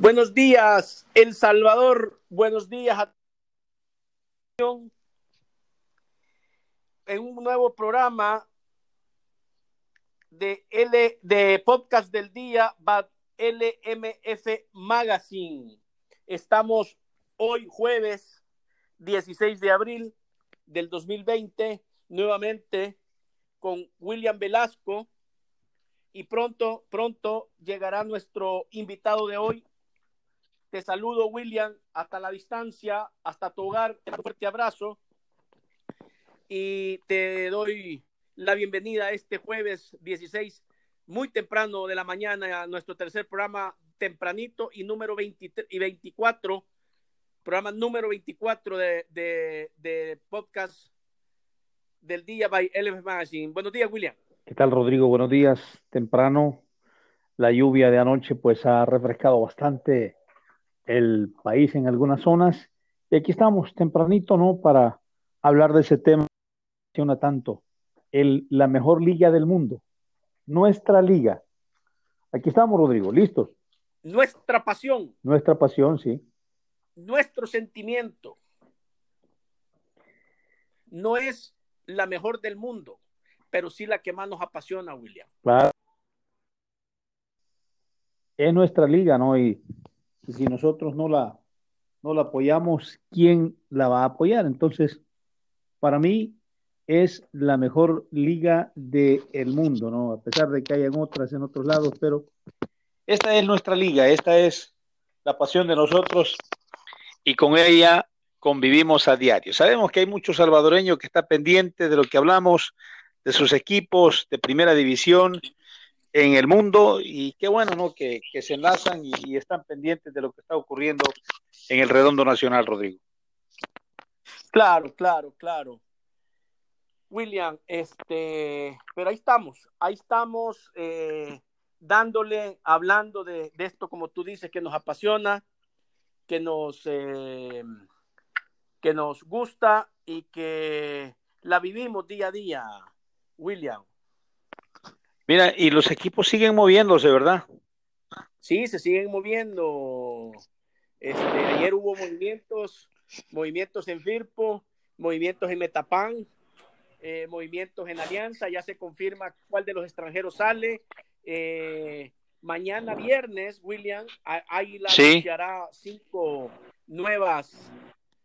Buenos días, El Salvador. Buenos días a en un nuevo programa de L de podcast del día LMF Magazine. Estamos hoy jueves 16 de abril del 2020 nuevamente con William Velasco y pronto pronto llegará nuestro invitado de hoy te saludo, William, hasta la distancia, hasta tu hogar. un fuerte abrazo y te doy la bienvenida este jueves 16, muy temprano de la mañana, a nuestro tercer programa tempranito y número 23 y 24, programa número 24 de, de, de podcast del día by LF Magazine. Buenos días, William. ¿Qué tal, Rodrigo? Buenos días. Temprano, la lluvia de anoche pues ha refrescado bastante el país en algunas zonas. Y aquí estamos tempranito, ¿no? Para hablar de ese tema que tanto. El, la mejor liga del mundo. Nuestra liga. Aquí estamos, Rodrigo, listos. Nuestra pasión. Nuestra pasión, sí. Nuestro sentimiento. No es la mejor del mundo, pero sí la que más nos apasiona, William. Claro. Es nuestra liga, ¿no? Y si nosotros no la, no la apoyamos, ¿quién la va a apoyar? Entonces, para mí es la mejor liga del mundo, ¿no? A pesar de que hayan otras en otros lados, pero esta es nuestra liga, esta es la pasión de nosotros y con ella convivimos a diario. Sabemos que hay muchos salvadoreños que están pendientes de lo que hablamos, de sus equipos de primera división, en el mundo y qué bueno, ¿no? Que, se enlazan y, están pendientes de lo que está ocurriendo en el redondo nacional, Rodrigo. Claro, claro, claro. William, este, pero ahí estamos, ahí estamos eh, dándole, hablando de, esto, como tú dices, que nos apasiona, que nos, eh, que nos gusta y que la vivimos día a día, William. Mira, y los equipos siguen moviéndose, ¿verdad? Sí, se siguen moviendo. Este, ayer hubo movimientos, movimientos en Firpo, movimientos en Metapan, eh, movimientos en Alianza, ya se confirma cuál de los extranjeros sale. Eh, mañana viernes, William, ahí la anunciará cinco nuevas.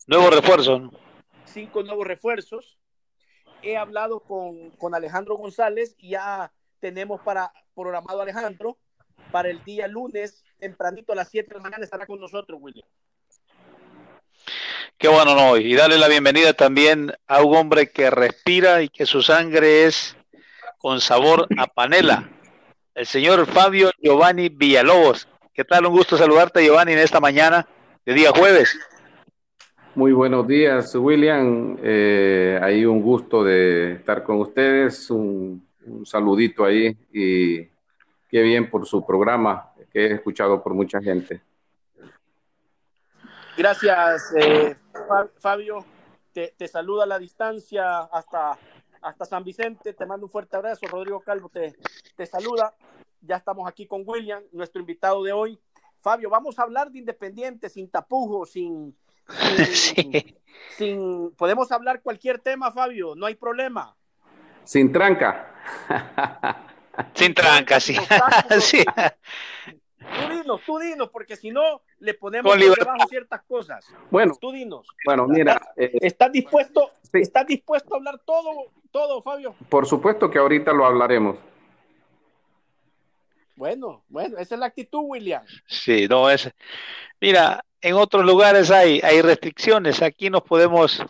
Nuevos refuerzos. Cinco nuevos refuerzos. He hablado con, con Alejandro González y ya tenemos para programado Alejandro para el día lunes, tempranito a las 7 de la mañana estará con nosotros, William. Qué bueno, no, y darle la bienvenida también a un hombre que respira y que su sangre es con sabor a panela, el señor Fabio Giovanni Villalobos. ¿Qué tal? Un gusto saludarte, Giovanni, en esta mañana de día jueves. Muy buenos días, William. Eh, ahí un gusto de estar con ustedes. Un un saludito ahí y qué bien por su programa que he escuchado por mucha gente. Gracias, eh, Fabio. Te, saluda a la distancia hasta, hasta San Vicente. Te mando un fuerte abrazo. Rodrigo Calvo te, te saluda. Ya estamos aquí con William, nuestro invitado de hoy. Fabio, vamos a hablar de Independiente sin tapujos, sin, sin, podemos hablar cualquier tema, Fabio, no hay problema. Sin tranca. Sin tranca, sí. sí. Tú dinos, tú dinos, porque si no, le ponemos debajo ciertas cosas. Bueno, tú dinos. Bueno, mira. ¿Estás, eh, dispuesto, ¿Estás dispuesto a hablar todo, todo, Fabio? Por supuesto que ahorita lo hablaremos. Bueno, bueno, esa es la actitud, William. Sí, no es. Mira, en otros lugares hay, hay restricciones. Aquí nos podemos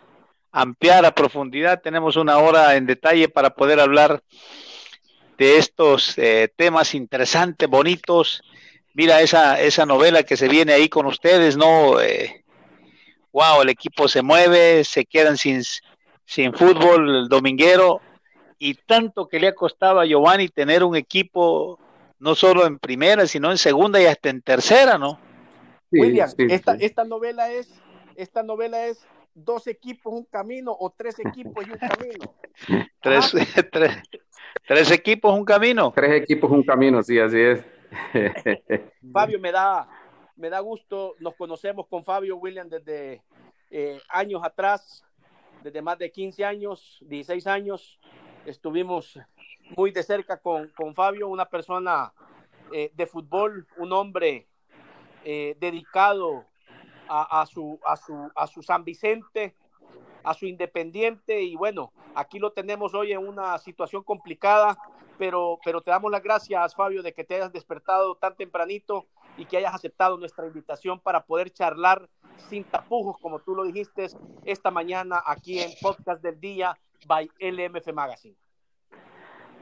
ampliar a profundidad. Tenemos una hora en detalle para poder hablar de estos eh, temas interesantes, bonitos. Mira esa, esa novela que se viene ahí con ustedes, ¿no? Eh, wow, el equipo se mueve, se quedan sin, sin fútbol el dominguero y tanto que le ha costado a Giovanni tener un equipo no solo en primera, sino en segunda y hasta en tercera, ¿no? William, esta, esta novela es esta novela es dos equipos un camino o tres equipos y un camino. tres, tres, tres, equipos un camino. Tres equipos un camino, sí, así es. Fabio, me da, me da gusto, nos conocemos con Fabio William desde eh, años atrás, desde más de 15 años, 16 años, estuvimos muy de cerca con, con Fabio, una persona eh, de fútbol, un hombre eh, dedicado a, su, a, su, a su San Vicente, a su Independiente y bueno, aquí lo tenemos hoy en una situación complicada, pero, pero te damos las gracias, Fabio, de que te hayas despertado tan tempranito y que hayas aceptado nuestra invitación para poder charlar sin tapujos, como tú lo dijiste esta mañana aquí en Podcast del Día by LMF Magazine.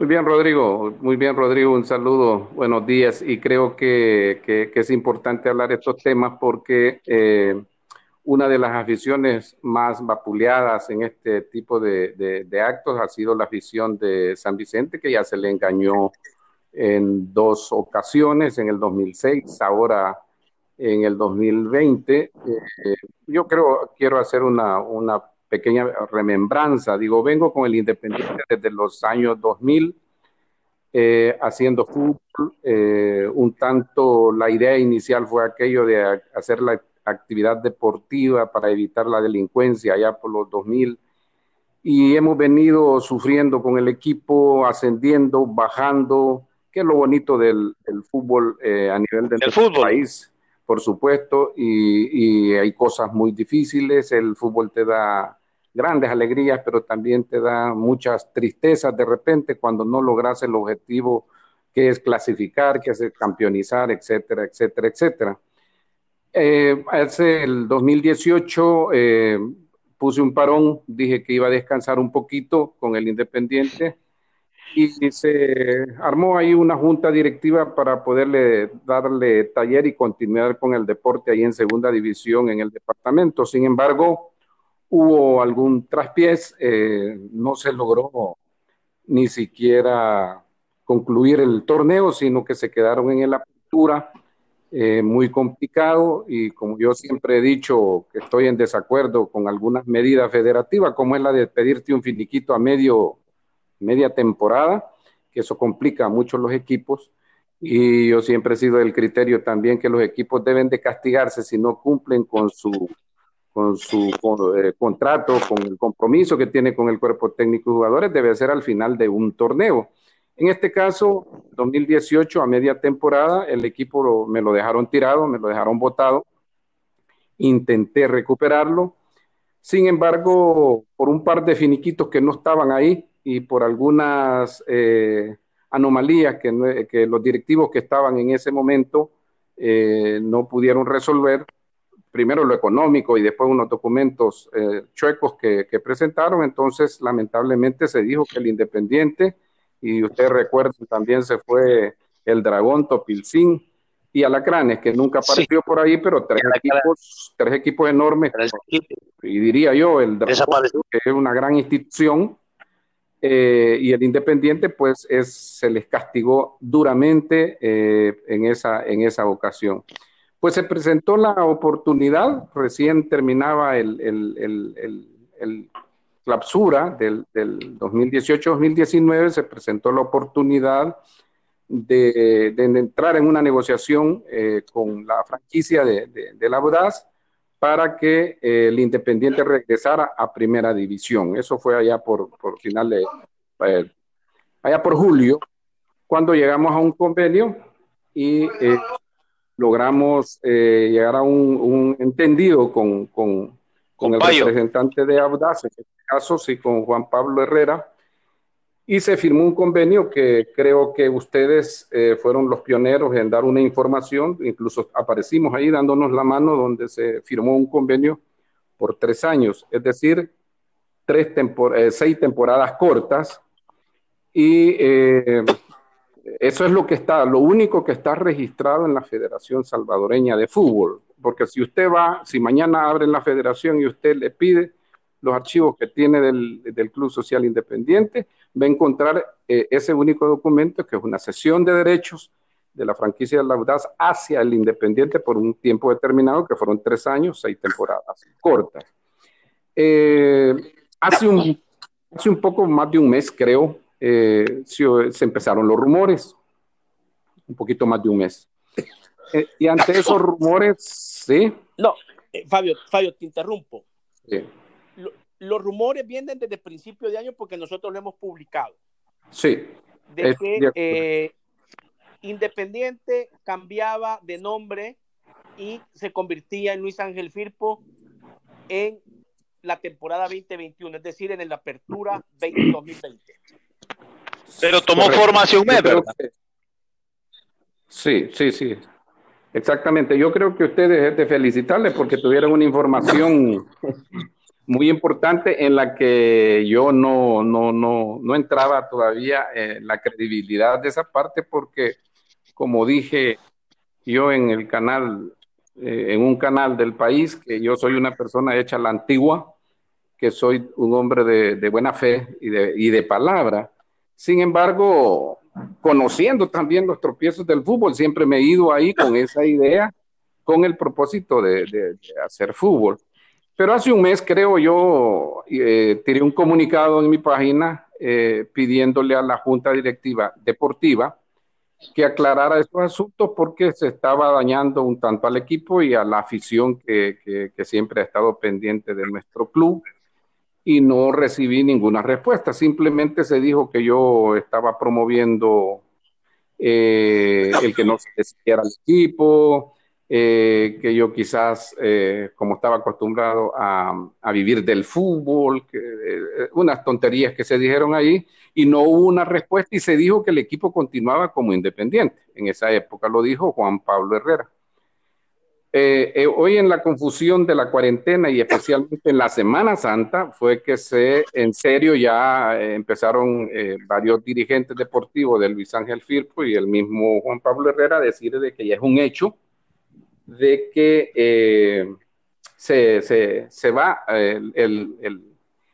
Muy bien, Rodrigo. Muy bien, Rodrigo. Un saludo. Buenos días. Y creo que, que, es importante hablar de estos temas porque eh, una de las aficiones más vapuleadas en este tipo de, actos ha sido la afición de San Vicente, que ya se le engañó en dos ocasiones, en el 2006, ahora en el 2020. Eh, yo creo, quiero hacer una, una pequeña remembranza. Digo, vengo con el Independiente desde los años 2000, eh, haciendo fútbol. Eh, un tanto, la idea inicial fue aquello de hacer la actividad deportiva para evitar la delincuencia allá por los 2000 y hemos venido sufriendo con el equipo, ascendiendo, bajando, que es lo bonito del, del fútbol eh, a nivel del el fútbol. país, por supuesto, y, y, hay cosas muy difíciles, el fútbol te da grandes alegrías, pero también te da muchas tristezas de repente cuando no logras el objetivo que es clasificar, que es campeonizar, etcétera, etcétera, etcétera. Eh, hace el 2018 eh, puse un parón, dije que iba a descansar un poquito con el Independiente y se armó ahí una junta directiva para poderle darle taller y continuar con el deporte ahí en segunda división en el departamento. Sin embargo, hubo algún traspiés, eh, no se logró ni siquiera concluir el torneo, sino que se quedaron en la apertura eh, muy complicado y como yo siempre he dicho que estoy en desacuerdo con algunas medidas federativas, como es la de pedirte un finiquito a medio, media temporada, que eso complica mucho los equipos. Y yo siempre he sido del criterio también que los equipos deben de castigarse si no cumplen con su, con su eh, contrato, con el compromiso que tiene con el cuerpo técnico de jugadores, debe ser al final de un torneo. En este caso, 2018, a media temporada, el equipo me lo dejaron tirado, me lo dejaron botado. Intenté recuperarlo. Sin embargo, por un par de finiquitos que no estaban ahí y por algunas eh, anomalías que, que, los directivos que estaban en ese momento eh, no pudieron resolver, primero lo económico y después unos documentos eh, chuecos que, que presentaron, entonces lamentablemente se dijo que el Independiente y ustedes recuerdan también se fue el Dragón Topilcín y Alacranes, que nunca apareció sí. por ahí, pero tres equipos, tres equipos enormes, y diría yo, el Dragón, que es una gran institución, eh, y el Independiente, pues es, se les castigó duramente eh, en, esa, en esa ocasión. Pues se presentó la oportunidad, recién terminaba el, el, el, clausura del, del 2018-2019 se presentó la oportunidad de, entrar en una negociación eh, con la franquicia de, la Audaz para que eh, el Independiente regresara a primera división. Eso fue allá por, por final de, eh, allá por julio, cuando llegamos a un convenio y logramos eh, llegar a un, un entendido con, con, con el representante de Audaz, en este caso sí con Juan Pablo Herrera, y se firmó un convenio que creo que ustedes eh, fueron los pioneros en dar una información, incluso aparecimos ahí dándonos la mano donde se firmó un convenio por tres años, es decir, tres tempor eh, seis temporadas cortas, y eh, eso es lo que está, lo único que está registrado en la Federación Salvadoreña de Fútbol, porque si usted va, si mañana abren la federación y usted le pide los archivos que tiene del, del Club Social Independiente, va a encontrar eh, ese único documento que es una sesión de derechos de la franquicia de la Audaz hacia el Independiente por un tiempo determinado, que fueron tres años, seis temporadas cortas. Eh, hace, un, hace un poco más de un mes, creo, eh, se, se empezaron los rumores, un poquito más de un mes eh, y ante esos rumores, sí. No, eh, Fabio, Fabio, te interrumpo. Sí. los rumores vienen desde el principio de año porque nosotros lo hemos publicado. Sí. De que eh, Independiente cambiaba de nombre y se convertía en Luis Ángel Firpo en la temporada 2021, es decir, en la apertura 2020. Pero tomó formación ¿verdad? Sí, sí, sí. Exactamente. Yo creo que ustedes es de felicitarles porque tuvieron una información muy importante en la que yo no, no, no, no entraba todavía en la credibilidad de esa parte porque, como dije yo en el canal, eh, en un canal del país, que yo soy una persona hecha la antigua, que soy un hombre de, de buena fe y de, y de palabra. Sin embargo, conociendo también los tropiezos del fútbol, siempre me he ido ahí con esa idea, con el propósito de, hacer fútbol. Pero hace un mes, creo yo, eh, tiré un comunicado en mi página eh, pidiéndole a la Junta Directiva Deportiva que aclarara estos asuntos porque se estaba dañando un tanto al equipo y a la afición que, que siempre ha estado pendiente de nuestro club y no recibí ninguna respuesta. Simplemente se dijo que yo estaba promoviendo eh, el que no se decidiera el equipo, eh, que yo quizás, eh, como estaba acostumbrado a, vivir del fútbol, unas tonterías que se dijeron ahí, y no hubo una respuesta y se dijo que el equipo continuaba como independiente. En esa época lo dijo Juan Pablo Herrera. Eh, eh, hoy en la confusión de la cuarentena y especialmente en la Semana Santa fue que se, en serio, ya eh, empezaron varios dirigentes deportivos de Luis Ángel Firpo y el mismo Juan Pablo Herrera a decir de que ya es un hecho de que se, se, se, va el, el,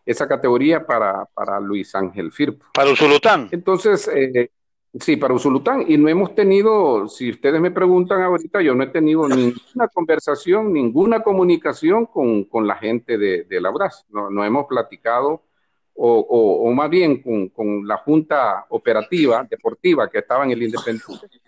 esa categoría para, para, Luis Ángel Firpo. Para Usulután. Entonces, Sí, para Usulután. Y no hemos tenido, si ustedes me preguntan ahorita, yo no he tenido ninguna conversación, ninguna comunicación con, con la gente de, de la No, no, hemos platicado, o, o, más bien con, con, la junta operativa, deportiva que estaba en el Independiente.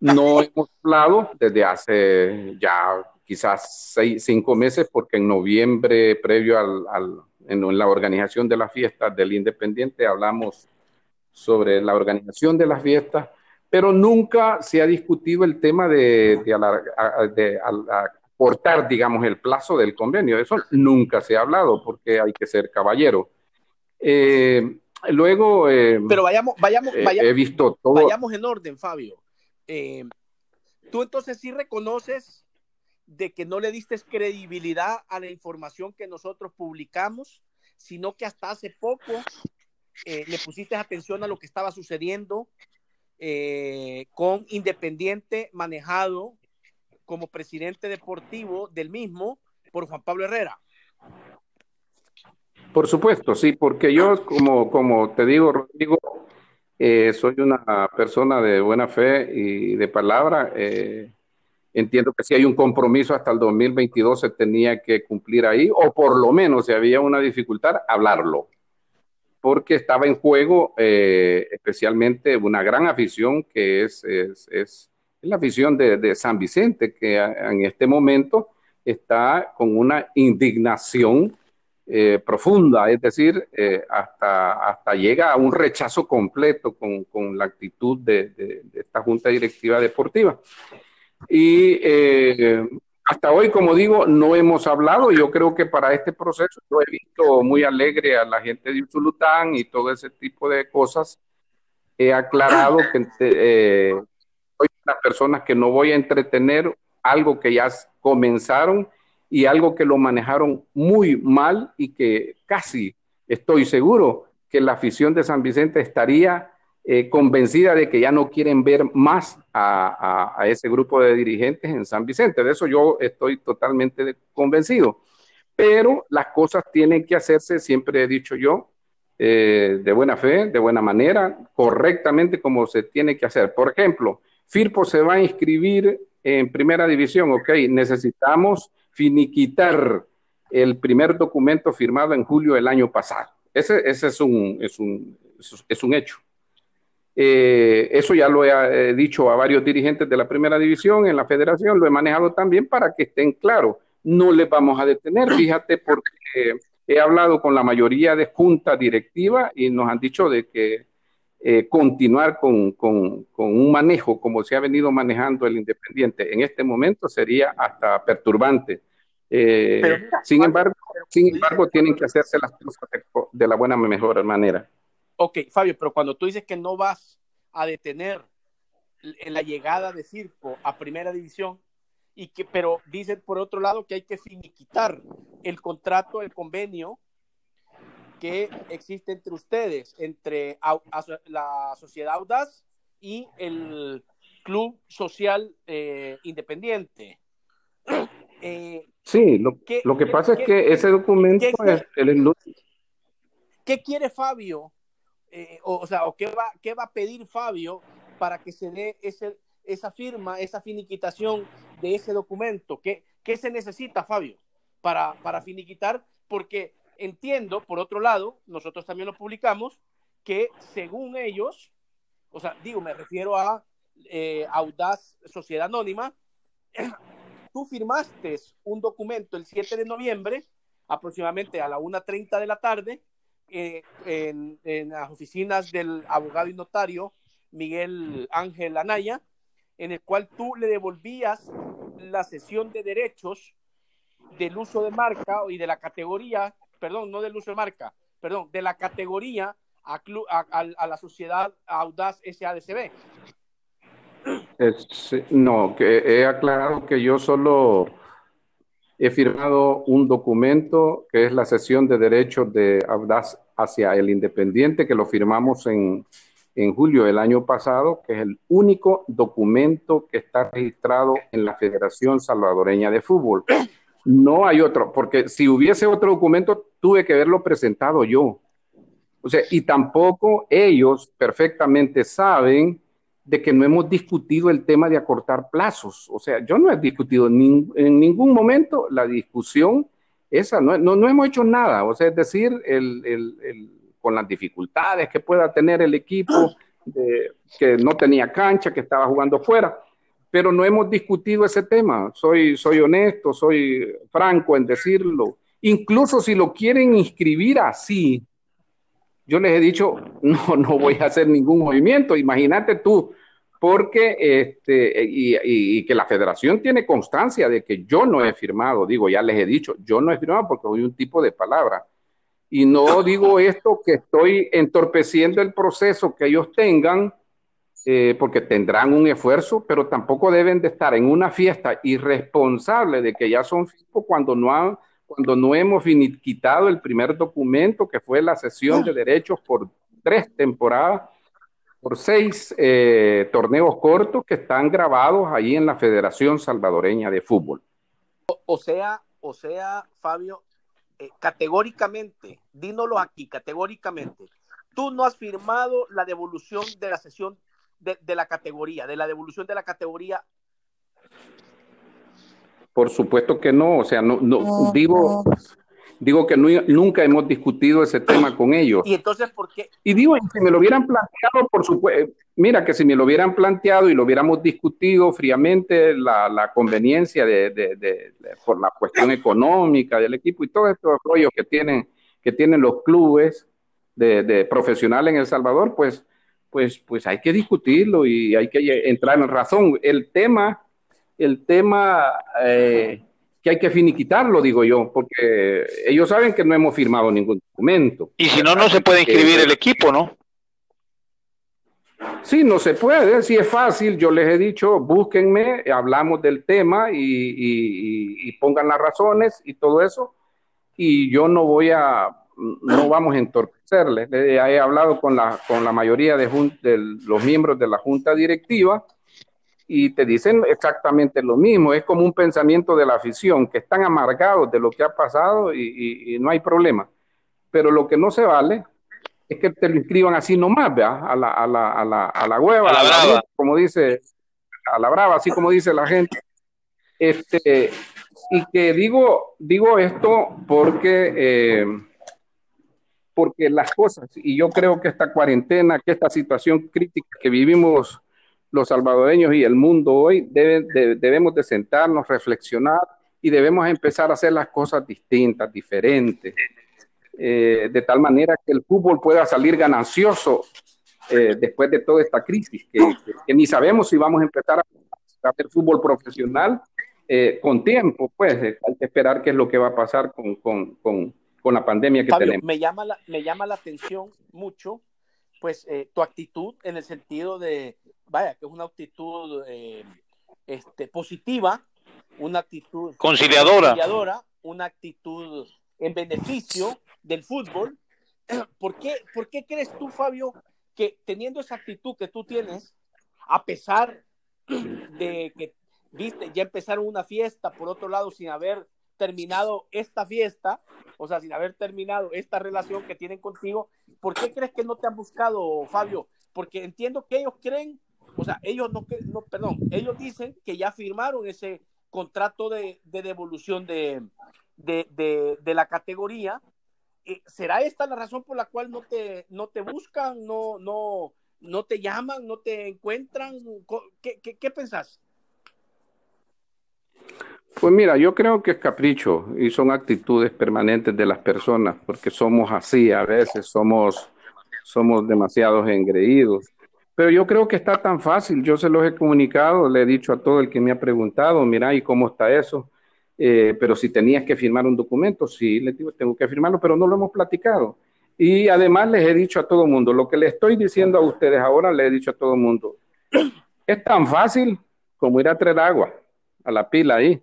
No hemos hablado desde hace ya quizás seis, cinco meses, porque en noviembre, previo al, al en, en la organización de las fiestas del Independiente, hablamos sobre la organización de las fiestas, pero nunca se ha discutido el tema de, de, acortar, digamos, el plazo del convenio. Eso nunca se ha hablado porque hay que ser caballero. Eh, luego... Eh, pero vayamos, vayamos, eh, he visto todo. Vayamos en orden, Fabio. Tú entonces sí reconoces de que no le diste credibilidad a la información que nosotros publicamos, sino que hasta hace poco eh, le pusiste atención a lo que estaba sucediendo eh, con Independiente manejado como presidente deportivo del mismo por Juan Pablo Herrera. Por supuesto, sí, porque yo, como, como te digo, Rodrigo, eh, soy una persona de buena fe y de palabra. entiendo que si hay un compromiso hasta el 2022 se tenía que cumplir ahí, o por lo menos si había una dificultad, hablarlo porque estaba en juego eh, especialmente una gran afición que es, es, es la afición de, San Vicente, que en este momento está con una indignación eh, profunda, es decir, eh, hasta, hasta llega a un rechazo completo con, con la actitud de, esta Junta Directiva Deportiva. Y hasta hoy, como digo, no hemos hablado. Yo creo que para este proceso yo he visto muy alegre a la gente de Usulután y todo ese tipo de cosas. He aclarado que eh, soy una persona que no voy a entretener algo que ya comenzaron y algo que lo manejaron muy mal y que casi estoy seguro que la afición de San Vicente estaría eh, convencida de que ya no quieren ver más a, ese grupo de dirigentes en San Vicente. De eso yo estoy totalmente convencido. Pero las cosas tienen que hacerse, siempre he dicho yo, eh, de buena fe, de buena manera, correctamente como se tiene que hacer. Por ejemplo, Firpo se va a inscribir en primera división, ok, necesitamos finiquitar el primer documento firmado en julio del año pasado. Ese, ese es, un, es, un, es un hecho. Eh, eso ya lo he dicho a varios dirigentes de la primera división en la federación, lo he manejado también para que estén claros. No les vamos a detener, fíjate, porque he hablado con la mayoría de junta directiva y nos han dicho de que eh, continuar con, con, un manejo como se ha venido manejando el Independiente en este momento sería hasta perturbante. Eh, sin embargo, sin embargo, tienen que hacerse las cosas de, la buena mejor manera. Ok, Fabio, pero cuando tú dices que no vas a detener en la llegada de Circo a Primera División, y que, pero dicen por otro lado que hay que finiquitar el contrato, el convenio que existe entre ustedes, entre la Sociedad Audaz y el Club Social eh, Independiente. Eh, sí, lo, que pasa es que ese documento es el... ¿Qué quiere Fabio? Eh, o, sea, ¿o qué, va, qué va a pedir Fabio para que se dé ese, esa firma, esa finiquitación de ese documento? ¿Qué, qué se necesita, Fabio, para, para finiquitar? Porque entiendo, por otro lado, nosotros también lo publicamos, que según ellos, o sea, digo, me refiero a eh, Audaz Sociedad Anónima, tú firmaste un documento el 7 de noviembre, aproximadamente a la 1.30 de la tarde, eh, en, en, las oficinas del abogado y notario Miguel Ángel Anaya, en el cual tú le devolvías la sesión de derechos del uso de marca y de la categoría perdón, no del uso de marca, perdón, de la categoría a, a, la sociedad Audaz SADCB. no, que he aclarado que yo solo he firmado un documento que es la sesión de derechos de Audaz hacia el Independiente, que lo firmamos en, en julio del año pasado, que es el único documento que está registrado en la Federación Salvadoreña de Fútbol. No hay otro, porque si hubiese otro documento, tuve que haberlo presentado yo. O sea, y tampoco ellos perfectamente saben de que no hemos discutido el tema de acortar plazos. O sea, yo no he discutido en ningún momento la discusión esa, no, no, hemos hecho nada. O sea, es decir, con las dificultades que pueda tener el equipo, que no tenía cancha, que estaba jugando fuera pero no hemos discutido ese tema. Soy, soy honesto, soy franco en decirlo. Incluso si lo quieren inscribir así, yo les he dicho, no, no voy a hacer ningún movimiento. Imagínate tú, porque este, y, y, que la federación tiene constancia de que yo no he firmado, digo, ya les he dicho, yo no he firmado porque soy un tipo de palabra. Y no digo esto que estoy entorpeciendo el proceso que ellos tengan, eh, porque tendrán un esfuerzo, pero tampoco deben de estar en una fiesta irresponsable de que ya son FIPO cuando no, han, cuando no hemos quitado el primer documento que fue la sesión de derechos por tres temporadas, por seis eh, torneos cortos que están grabados ahí en la Federación Salvadoreña de Fútbol. O, sea, o sea, Fabio, eh, categóricamente, dínoslo aquí, categóricamente, tú no has firmado la devolución de la sesión de, la categoría, de la devolución de la categoría? Por supuesto que no, o sea, no, no digo, digo que nunca hemos discutido ese tema con ellos. Y entonces, ¿por qué? Y digo, si me lo hubieran planteado, por supuesto, mira que si me lo hubieran planteado y lo hubiéramos discutido fríamente, la, conveniencia de, por la cuestión económica del equipo y todos estos rollos que tienen, que tienen los clubes de, de profesionales en El Salvador, pues pues, pues hay que discutirlo y hay que entrar en razón. El tema, el tema eh, que hay que finiquitarlo, digo yo, porque ellos saben que no hemos firmado ningún documento. Y si no, no se puede inscribir el equipo, ¿no? Sí, no se puede, si es fácil, yo les he dicho, búsquenme, hablamos del tema y, y pongan las razones y todo eso, y yo no voy a, no vamos a entorpecerle. He hablado con la, con la mayoría de, los miembros de la junta directiva y te dicen exactamente lo mismo. Es como un pensamiento de la afición, que están amargados de lo que ha pasado y, no hay problema. Pero lo que no se vale es que te lo inscriban así nomás, ¿vea? A la, a la, a la, a la hueva, a la, brava. como dice, a la brava, así como dice la gente. Este, y que digo, digo esto porque... Eh, porque las cosas, y yo creo que esta cuarentena, que esta situación crítica que vivimos los salvadoreños y el mundo hoy, debemos de sentarnos, reflexionar y debemos empezar a hacer las cosas distintas, diferentes, eh, de tal manera que el fútbol pueda salir ganancioso eh, después de toda esta crisis, que, ni sabemos si vamos a empezar a hacer fútbol profesional eh, con tiempo, pues hay que esperar qué es lo que va a pasar con, con, con con la pandemia que tenemos. Me llama, la, me llama la atención mucho, pues, eh, tu actitud en el sentido de, vaya, que es una actitud eh, este, positiva, una actitud conciliadora. conciliadora, una actitud en beneficio del fútbol. ¿Por qué, ¿Por qué crees tú, Fabio, que teniendo esa actitud que tú tienes, a pesar de que, viste, ya empezaron una fiesta, por otro lado, sin haber terminado esta fiesta, o sea, sin haber terminado esta relación que tienen contigo, ¿por qué crees que no te han buscado, Fabio? Porque entiendo que ellos creen, o sea, ellos no, no perdón, ellos dicen que ya firmaron ese contrato de, devolución de, de, la categoría. Eh, ¿Será esta la razón por la cual no te, no te buscan, no, no, no te llaman, no te encuentran? ¿Qué, qué, qué pensás? Pues mira, yo creo que es capricho y son actitudes permanentes de las personas, porque somos así a veces, somos, somos demasiados engreídos. Pero yo creo que está tan fácil, yo se los he comunicado, le he dicho a todo el que me ha preguntado, mira, ¿y cómo está eso? Eh, pero si tenías que firmar un documento, sí, le digo, tengo que firmarlo, pero no lo hemos platicado. Y además les he dicho a todo el mundo, lo que le estoy diciendo a ustedes ahora, le he dicho a todo el mundo, es tan fácil como ir a traer agua a la pila ahí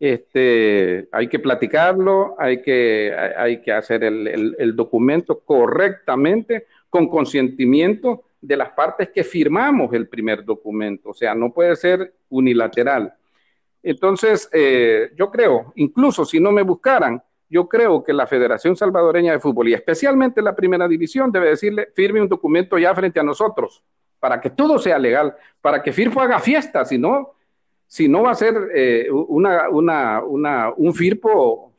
este, hay que platicarlo, hay que, hay que hacer el, el, documento correctamente, con consentimiento de las partes que firmamos el primer documento, o sea, no puede ser unilateral. Entonces, eh, yo creo, incluso si no me buscaran, yo creo que la Federación Salvadoreña de Fútbol y especialmente la primera división debe decirle, firme un documento ya frente a nosotros, para que todo sea legal, para que FIRFO haga fiesta, si no, si no va a ser eh, una, una, una, un FIRPO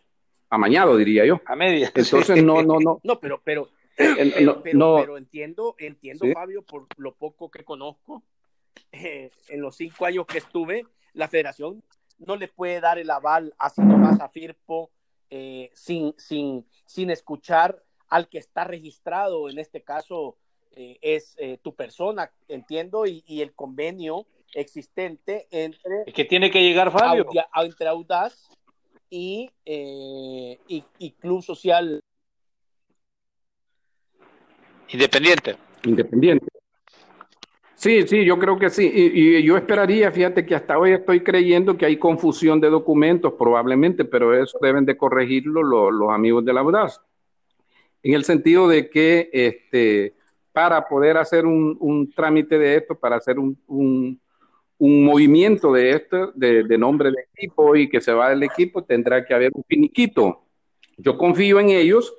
amañado, diría yo. A media. Entonces, no, no, no. No, pero, pero, pero, pero, entiendo, entiendo, Fabio, por lo poco que conozco, eh, en los cinco años que estuve, la federación no le puede dar el aval así nomás a FIRPO eh, sin, sin, sin escuchar al que está registrado, en este caso es tu persona, entiendo, y, y el convenio existente entre... Es que tiene que llegar Fabio. entre Audaz y, eh, y, Club Social. Independiente. Independiente. Sí, sí, yo creo que sí. Y, yo esperaría, fíjate que hasta hoy estoy creyendo que hay confusión de documentos, probablemente, pero eso deben de corregirlo los, amigos de la Audaz. En el sentido de que este, para poder hacer un, un trámite de esto, para hacer un, un movimiento de esto, de, nombre de equipo y que se va del equipo, tendrá que haber un finiquito. Yo confío en ellos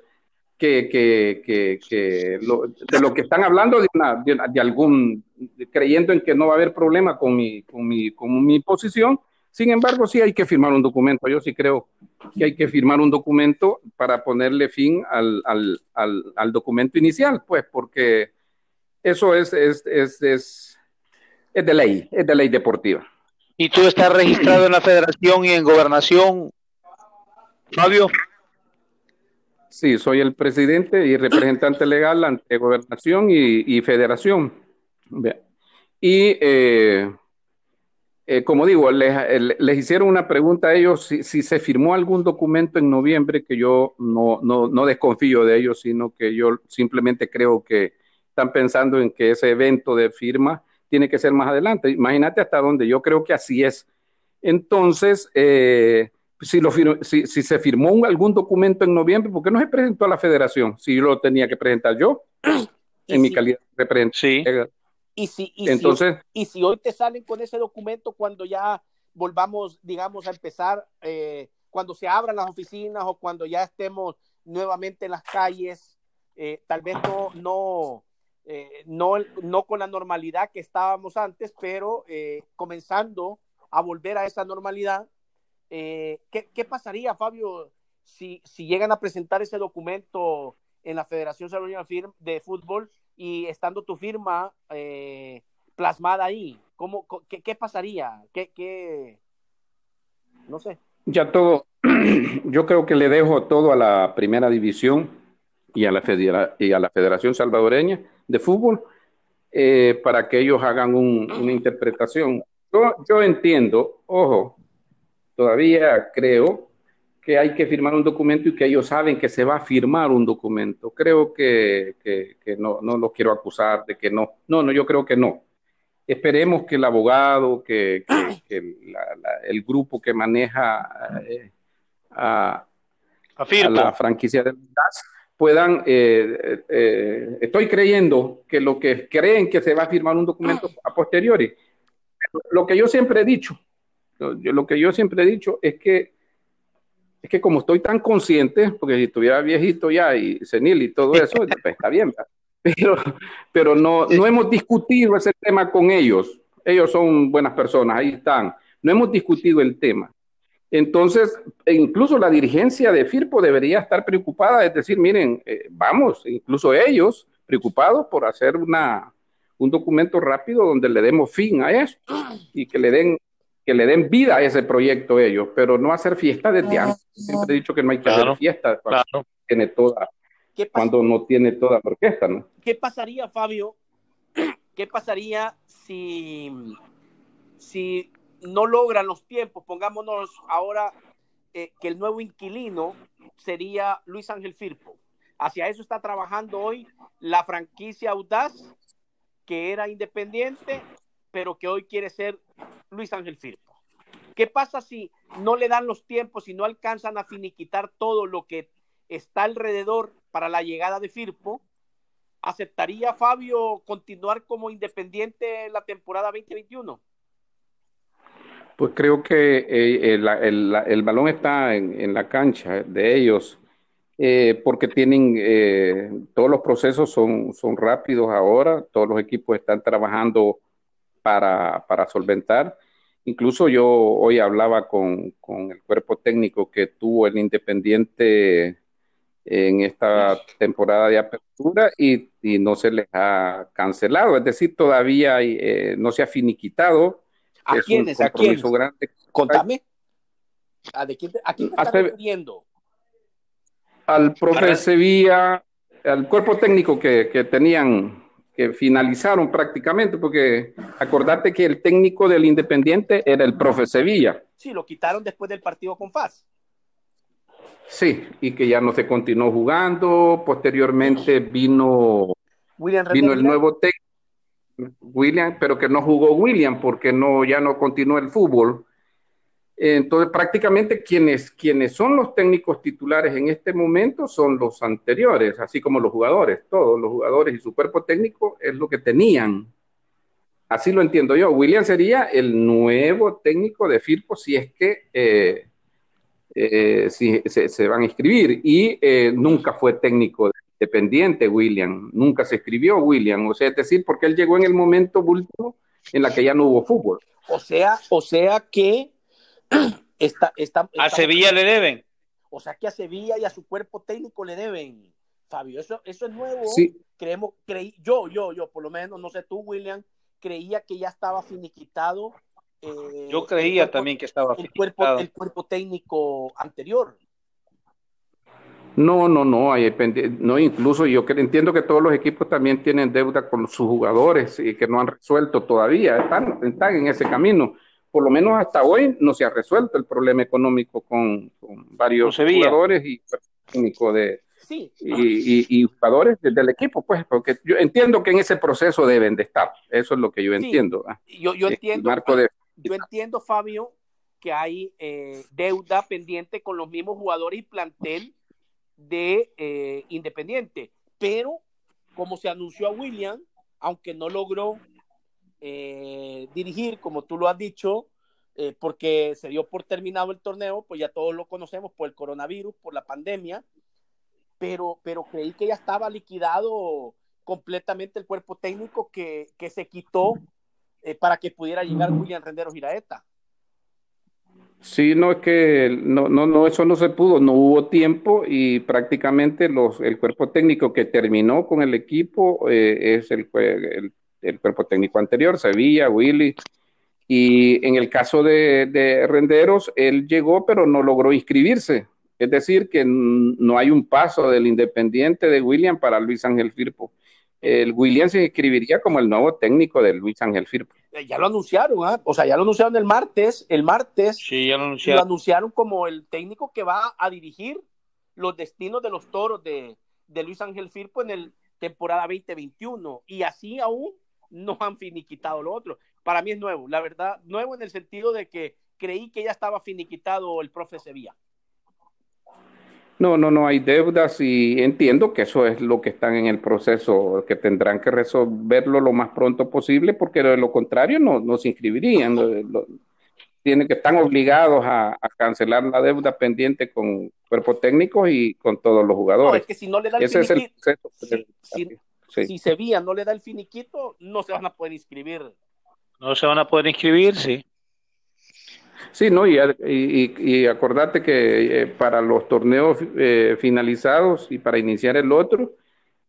que, que, que, de lo que están hablando, de, de, algún, creyendo en que no va a haber problema con mi, con, mi, con mi posición. Sin embargo, sí hay que firmar un documento. Yo sí creo que hay que firmar un documento para ponerle fin al, al, al, al documento inicial, pues, porque eso es, es, es, es es de ley, es de ley deportiva. ¿Y tú estás registrado en la federación y en gobernación, Fabio? Sí, soy el presidente y representante legal ante gobernación y, federación. Y eh, eh, como digo, les, hicieron una pregunta a ellos si, se firmó algún documento en noviembre, que yo no, no, no desconfío de ellos, sino que yo simplemente creo que están pensando en que ese evento de firma tiene que ser más adelante. Imagínate hasta dónde, yo creo que así es. Entonces, eh, si, lo si, se firmó algún documento en noviembre, ¿por qué no se presentó a la federación? Si yo lo tenía que presentar yo, en mi calidad de representante. Sí. Y si, y, Entonces, si, y si hoy te salen con ese documento cuando ya volvamos, digamos, a empezar, eh, cuando se abran las oficinas o cuando ya estemos nuevamente en las calles, eh, tal vez no, no, eh, no, no con la normalidad que estábamos antes, pero eh, comenzando a volver a esa normalidad. Eh, ¿qué, pasaría, Fabio, si, si, llegan a presentar ese documento en la Federación Salvadoreña de Fútbol y estando tu firma plasmada ahí, ¿cómo, qué, pasaría? ¿Qué, ¿Qué, No sé. Ya todo, yo creo que le dejo todo a la primera división y a la, y a la Federación Salvadoreña de Fútbol eh, para que ellos hagan una interpretación. Yo, yo entiendo, ojo, todavía creo que hay que firmar un documento y que ellos saben que se va a firmar un documento. Creo que, que, no, no los quiero acusar de que no. No, no, yo creo que no. Esperemos que el abogado, que, que el grupo que maneja eh, a, a, la franquicia de gas puedan, eh, eh, estoy creyendo que lo que creen que se va a firmar un documento a posteriori. Lo que yo siempre he dicho, lo que yo siempre he dicho es que es que como estoy tan consciente, porque si estuviera viejito ya y senil y todo eso, pues, está bien, pero, pero no, no hemos discutido ese tema con ellos. Ellos son buenas personas, ahí están. No hemos discutido el tema. Entonces, e incluso la dirigencia de FIRPO debería estar preocupada, es decir, miren, eh, vamos, incluso ellos preocupados por hacer una, un documento rápido donde le demos fin a esto y que le den que le den vida a ese proyecto ellos, pero no hacer fiesta desde antes. Siempre he dicho que no hay que hacer fiesta cuando, tiene toda, cuando no tiene toda la orquesta, ¿no? ¿Qué pasaría, Fabio? ¿Qué pasaría si, si no logran los tiempos? Pongámonos ahora eh, que el nuevo inquilino sería Luis Ángel Firpo. Hacia eso está trabajando hoy la franquicia Audaz, que era independiente, pero que hoy quiere ser Luis Ángel Firpo. ¿Qué pasa si no le dan los tiempos y no alcanzan a finiquitar todo lo que está alrededor para la llegada de Firpo? ¿Aceptaría Fabio continuar como independiente la temporada 2021? Pues creo que eh, el, balón está en, la cancha de ellos, eh, porque tienen, eh, todos los procesos son, son rápidos ahora, todos los equipos están trabajando para, para solventar. Incluso yo hoy hablaba con, con, el cuerpo técnico que tuvo el Independiente en esta temporada de apertura y, no se les ha cancelado, es decir, todavía eh, no se ha finiquitado. ¿A quiénes? ¿A quién? Grande. Contame. ¿A, de quién, ¿A quién te estás refiriendo? Al profe Sevilla, al cuerpo técnico que, que tenían que finalizaron prácticamente, porque acordate que el técnico del Independiente era el profe Sevilla. Sí, lo quitaron después del partido con FAS. Sí, y que ya no se continuó jugando. Posteriormente vino, vino el nuevo técnico, William, pero que no jugó William porque no, ya no continuó el fútbol. Entonces, prácticamente quienes, quienes son los técnicos titulares en este momento son los anteriores, así como los jugadores, todos los jugadores y su cuerpo técnico es lo que tenían. Así lo entiendo yo. William sería el nuevo técnico de Firpo si es que eh, eh, si, se, van a inscribir. Y eh, nunca fue técnico dependiente William, nunca se escribió William. O sea, es decir, porque él llegó en el momento último en la que ya no hubo fútbol. O sea, o sea que a Sevilla le deben. O sea que a Sevilla y a su cuerpo técnico le deben, Fabio. Eso, eso es nuevo. Creemos, creí, yo, yo, yo, por lo menos, no sé tú, William, creía que ya estaba finiquitado. Eh, yo creía también que estaba el cuerpo, el cuerpo técnico anterior. No, no, no, hay, no, incluso yo entiendo que todos los equipos también tienen deuda con sus jugadores y que no han resuelto todavía, están, están en ese camino por lo menos hasta hoy no se ha resuelto el problema económico con, varios jugadores y técnicos de y, jugadores del equipo, pues, porque yo entiendo que en ese proceso deben de estar. Eso es lo que yo entiendo. Yo, yo entiendo, yo entiendo, Fabio, que hay eh, deuda pendiente con los mismos jugadores y plantel de eh, Independiente, pero como se anunció a William, aunque no logró eh, dirigir, como tú lo has dicho, eh, porque se dio por terminado el torneo, pues ya todos lo conocemos por el coronavirus, por la pandemia, pero, pero creí que ya estaba liquidado completamente el cuerpo técnico que, se quitó eh, para que pudiera llegar William Rendero Giraeta. Sí, no es que no, no, no, eso no se pudo, no hubo tiempo y prácticamente los, el cuerpo técnico que terminó con el equipo eh, es el, el, el, cuerpo técnico anterior, Sevilla, Willy. Y en el caso de, de, Renderos, él llegó pero no logró inscribirse. Es decir, que no hay un paso del Independiente de William para Luis Ángel Firpo. El William se inscribiría como el nuevo técnico de Luis Ángel Firpo. Ya lo anunciaron, ¿eh? o sea, ya lo anunciaron el martes, el martes sí, ya lo anunciaron. lo anunciaron como el técnico que va a dirigir los destinos de los toros de, de Luis Ángel Firpo en el temporada 2021 y así aún no han finiquitado lo otro. Para mí es nuevo, la verdad, nuevo en el sentido de que creí que ya estaba finiquitado el profe Sevilla. No, no, no hay deudas y entiendo que eso es lo que están en el proceso, que tendrán que resolverlo lo más pronto posible, porque de lo contrario no, no se inscribirían. tienen que están obligados a, cancelar la deuda pendiente con cuerpo técnico y con todos los jugadores. No, es que si no le da el Ese finiquito, es el si, si, si, Sevilla no le da el finiquito, no se van a poder inscribir. No se van a poder inscribir, sí. Sí, no, y, y, acordate que eh, para los torneos eh, finalizados y para iniciar el otro,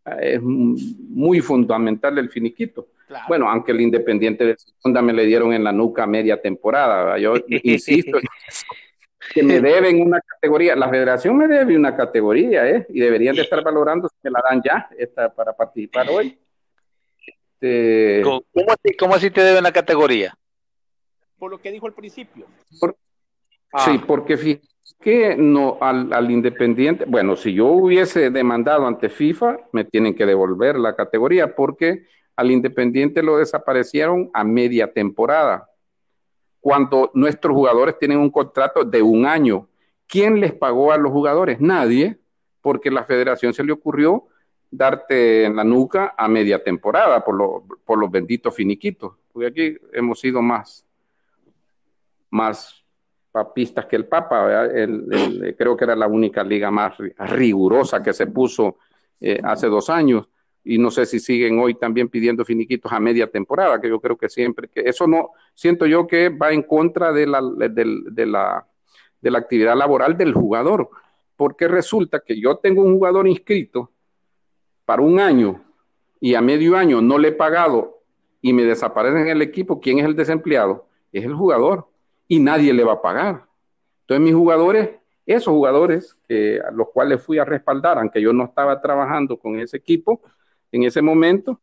eh, es muy fundamental el finiquito. Bueno, aunque el Independiente de Segunda me le dieron en la nuca media temporada, yo insisto que me deben una categoría, la federación me debe una categoría, ¿eh? Y deberían de estar valorando si me la dan ya esta, para participar hoy. Este... ¿Cómo, así, ¿Cómo así te deben la categoría? Por lo que dijo al principio. Sí, ah. porque fíjate que no al, al, Independiente, bueno, si yo hubiese demandado ante FIFA, me tienen que devolver la categoría porque al Independiente lo desaparecieron a media temporada, cuando nuestros jugadores tienen un contrato de un año. ¿Quién les pagó a los jugadores? Nadie, porque la federación se le ocurrió darte en la nuca a media temporada por, lo, por los benditos finiquitos, porque aquí hemos sido más más papistas que el Papa. El, creo que era la única liga más rigurosa que se puso eh, hace dos años. Y no sé si siguen hoy también pidiendo finiquitos a media temporada, que yo creo que siempre, que eso no, siento yo que va en contra de la, de, la, de la actividad laboral del jugador, porque resulta que yo tengo un jugador inscrito para un año y a medio año no le he pagado y me desaparece en el equipo, ¿quién es el desempleado? Es el jugador y nadie le va a pagar. Entonces mis jugadores, esos jugadores a los cuales fui a respaldar, aunque yo no estaba trabajando con ese equipo en ese momento,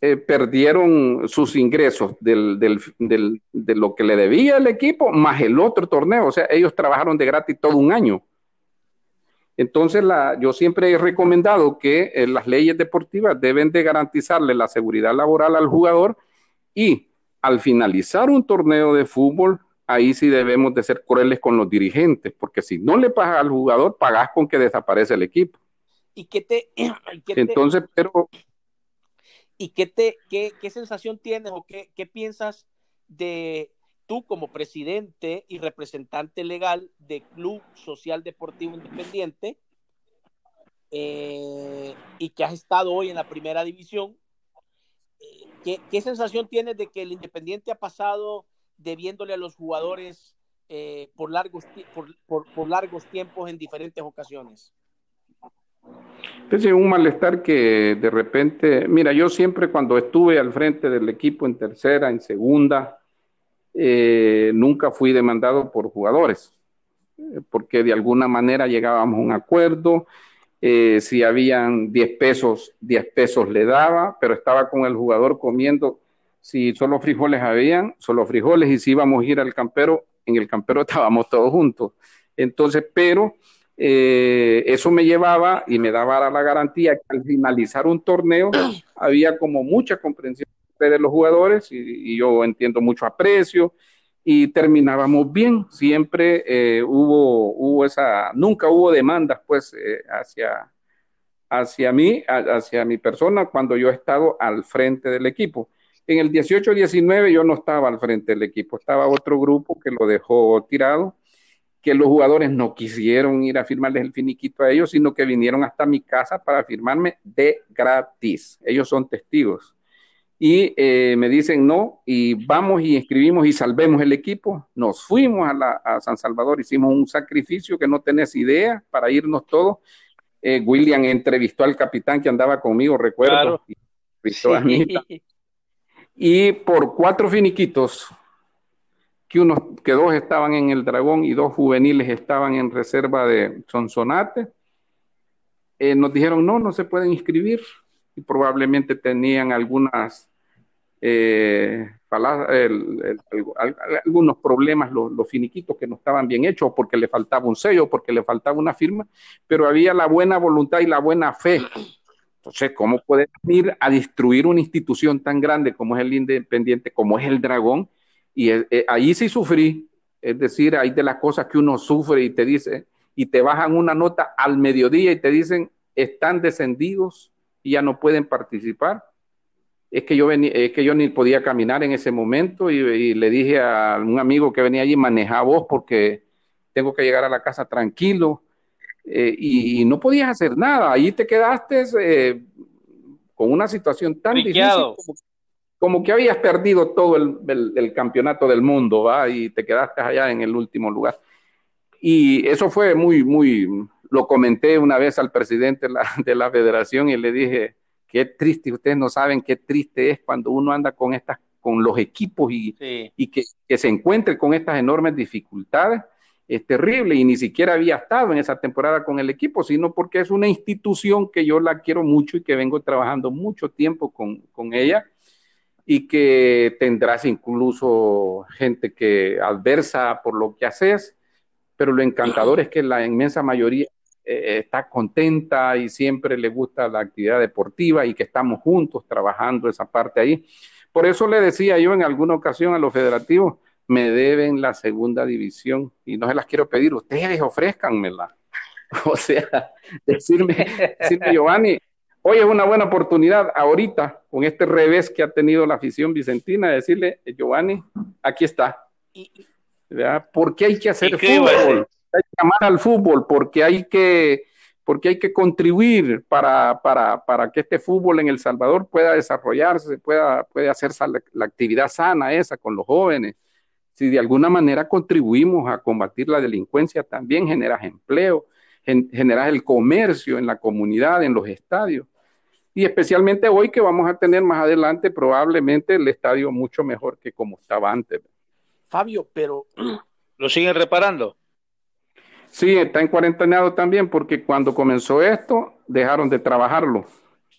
eh, perdieron sus ingresos del, del, del, de lo que le debía el equipo más el otro torneo. O sea, ellos trabajaron de gratis todo un año. Entonces, yo siempre he recomendado que eh, las leyes deportivas deben de garantizarle la seguridad laboral al jugador y al finalizar un torneo de fútbol, ahí sí debemos de ser crueles con los dirigentes, porque si no le pagas al jugador, pagas con que desaparece el equipo. ¿Y qué te... Entonces, pero... ¿Y qué, te, qué, qué sensación tienes o qué, qué piensas de tú como presidente y representante legal de Club Social Deportivo Independiente eh, y que has estado hoy en la primera división, eh, ¿qué, ¿qué, sensación tienes de que el Independiente ha pasado debiéndole a los jugadores eh, por, largos, por, por, largos tiempos en diferentes ocasiones? Es un malestar que de repente, mira, yo siempre cuando estuve al frente del equipo en tercera, en segunda, eh, nunca fui demandado por jugadores, eh, porque de alguna manera llegábamos a un acuerdo, si habían 10 pesos, 10 pesos le daba, pero estaba con el jugador comiendo si solo frijoles habían, solo frijoles, y si íbamos a ir al campero, en el campero estábamos todos juntos. Entonces, pero eh, eso me llevaba y me daba la garantía que al finalizar un torneo había como mucha comprensión de los jugadores y, yo entiendo mucho aprecio y terminábamos bien. Siempre eh, hubo, hubo esa, nunca hubo demandas pues eh, hacia, hacia mí, hacia mi persona cuando yo he estado al frente del equipo. En el 18-19 yo no estaba al frente del equipo, estaba otro grupo que lo dejó tirado, que los jugadores no quisieron ir a firmarles el finiquito a ellos, sino que vinieron hasta mi casa para firmarme de gratis. Ellos son testigos. y eh, me dicen no, y vamos y escribimos y salvemos el equipo. Nos fuimos a, San Salvador, hicimos un sacrificio que no tenés idea para irnos todos. Eh, William entrevistó al capitán que andaba conmigo, recuerdo, y por cuatro finiquitos, que, unos, que dos estaban en el Dragón y dos juveniles estaban en reserva de Sonsonate, eh, nos dijeron no, no se pueden inscribir y probablemente tenían algunas eh, algunos problemas los, finiquitos que no estaban bien hechos porque le faltaba un sello, porque le faltaba una firma, pero había la buena voluntad y la buena fe. Entonces, ¿cómo puede ir a destruir una institución tan grande como es el Independiente, como es el Dragón? Y eh, eh, ahí sí sufrí, es decir, hay de las cosas que uno sufre y te dice, y te bajan una nota al mediodía y te dicen, están descendidos y ya no pueden participar. Es que yo, venía, es que yo ni podía caminar en ese momento y, le dije a un amigo que venía allí, maneja vos porque tengo que llegar a la casa tranquilo. Eh, y, no podías hacer nada. Ahí te quedaste eh, con una situación tan difícil como, que habías perdido todo el, campeonato del mundo, ¿va? Y te quedaste allá en el último lugar. Y eso fue muy, muy, lo comenté una vez al presidente de la, federación y le dije, qué triste, ustedes no saben qué triste es cuando uno anda con estas con los equipos y, y que, se encuentre con estas enormes dificultades, es terrible y ni siquiera había estado en esa temporada con el equipo, sino porque es una institución que yo la quiero mucho y que vengo trabajando mucho tiempo con, con ella y que tendrás incluso gente que adversa por lo que haces, pero lo encantador es que la inmensa mayoría eh, está contenta y siempre le gusta la actividad deportiva y que estamos juntos trabajando esa parte ahí. Por eso le decía yo en alguna ocasión a los federativos, me deben la segunda división y no se las quiero pedir, ustedes ofrezcanmela. O sea, decirme, decirme Giovanni, hoy es una buena oportunidad ahorita con este revés que ha tenido la afición vicentina, decirle, Giovanni, aquí está. ¿Por qué hay que hacer fútbol? hay que amar al fútbol, porque hay que, porque hay que contribuir para, para, para, que este fútbol en El Salvador pueda desarrollarse, pueda, puede hacerse la, actividad sana esa con los jóvenes. Si de alguna manera contribuimos a combatir la delincuencia, también generas empleo, generas el comercio en la comunidad, en los estadios. Y especialmente hoy que vamos a tener más adelante probablemente el estadio mucho mejor que como estaba antes. Fabio, pero... ¿Lo siguen reparando? Sí, está en cuarentenado también porque cuando comenzó esto dejaron de trabajarlo.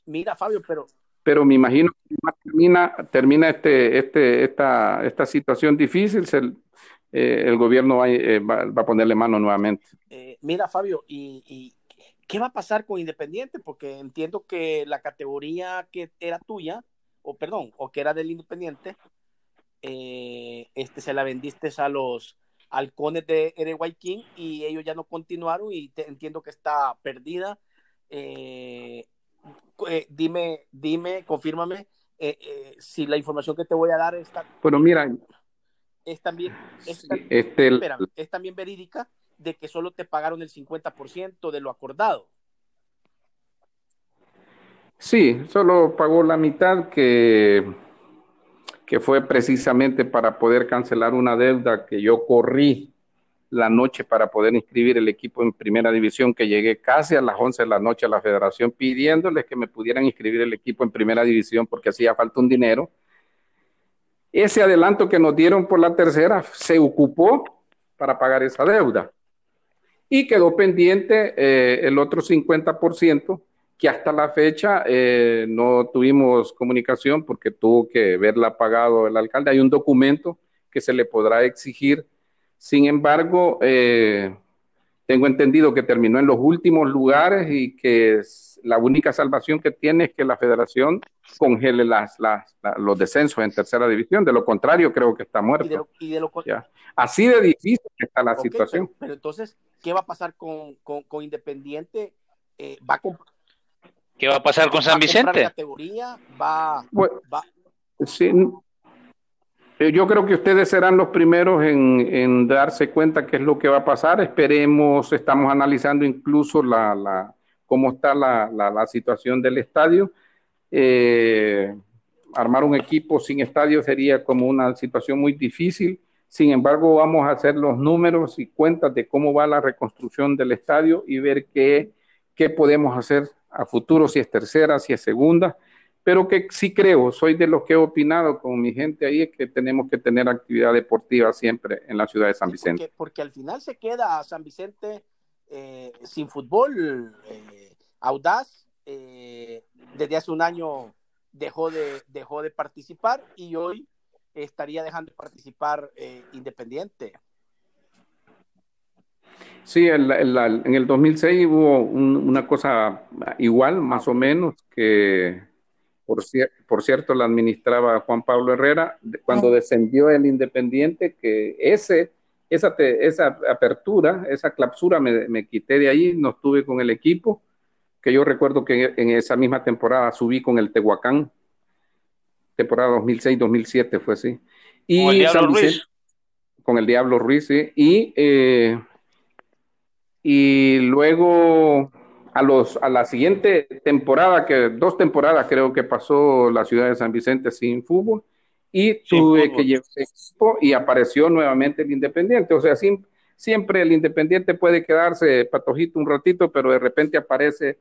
Mira, Fabio, pero... Pero me imagino que termina, termina este, este, esta, esta situación difícil, eh, el gobierno eh, va, va, a ponerle mano nuevamente. Eh, mira, Fabio, y, qué va a pasar con Independiente? Porque entiendo que la categoría que era tuya, o perdón, o que era del Independiente, este, se la vendiste a los halcones de Erewhite King y ellos ya no continuaron y entiendo que está perdida. Eh, eh, dime, dime, confírmame eh, si la información que te voy a dar está. Bueno, mira. Es también, es, este, es también verídica de que solo te pagaron el 50% de lo acordado. Sí, solo pagó la mitad que que fue precisamente para poder cancelar una deuda que yo corrí la noche para poder inscribir el equipo en primera división, que llegué casi a las 11 de la noche a la federación pidiéndoles que me pudieran inscribir el equipo en primera división porque hacía falta un dinero. Ese adelanto que nos dieron por la tercera se ocupó para pagar esa deuda y quedó pendiente eh, el otro 50% que hasta la fecha eh, no tuvimos comunicación porque tuvo que verla pagado el alcalde. Hay un documento que se le podrá exigir. Sin embargo, eh, tengo entendido que terminó en los últimos lugares y que la única salvación que tiene es que la federación congele las, los descensos en tercera división. De lo contrario, creo que está muerto. Así de difícil está la situación. Pero, entonces, ¿qué va a pasar con, con, Independiente? Eh, ¿Va a ¿Qué va a pasar con San Vicente? categoría? ¿Va, Sí, eh, yo creo que ustedes serán los primeros en, darse cuenta qué es lo que va a pasar. Esperemos, estamos analizando incluso la, la cómo está la, la, situación del estadio. Eh, armar un equipo sin estadio sería como una situación muy difícil. Sin embargo, vamos a hacer los números y cuentas de cómo va la reconstrucción del estadio y ver qué, qué podemos hacer a futuro, si es tercera, si es segunda. Pero que sí creo, soy de los que he opinado con mi gente ahí, es que tenemos que tener actividad deportiva siempre en la ciudad de San Vicente. Porque, porque al final se queda San Vicente eh, sin fútbol eh, audaz. Eh, desde hace un año dejó de, dejó de participar y hoy estaría dejando de participar Independiente. Sí, en, en, el 2006 hubo un, una cosa igual, más o menos, que por, por, cierto la administraba Juan Pablo Herrera, cuando descendió el Independiente, que ese, esa, esa apertura, esa clausura me, me, quité de ahí, no estuve con el equipo, que yo recuerdo que en esa misma temporada subí con el Tehuacán, temporada 2006-2007 fue así. Y con el Diablo Ruiz. Con el Diablo Ruiz, sí. Y, eh, y luego a, los, a la siguiente temporada, que dos temporadas creo que pasó la ciudad de San Vicente sin fútbol, y sin tuve fútbol. que llevar equipo y apareció nuevamente el Independiente. O sea, sin, siempre el Independiente puede quedarse patojito un ratito, pero de repente aparece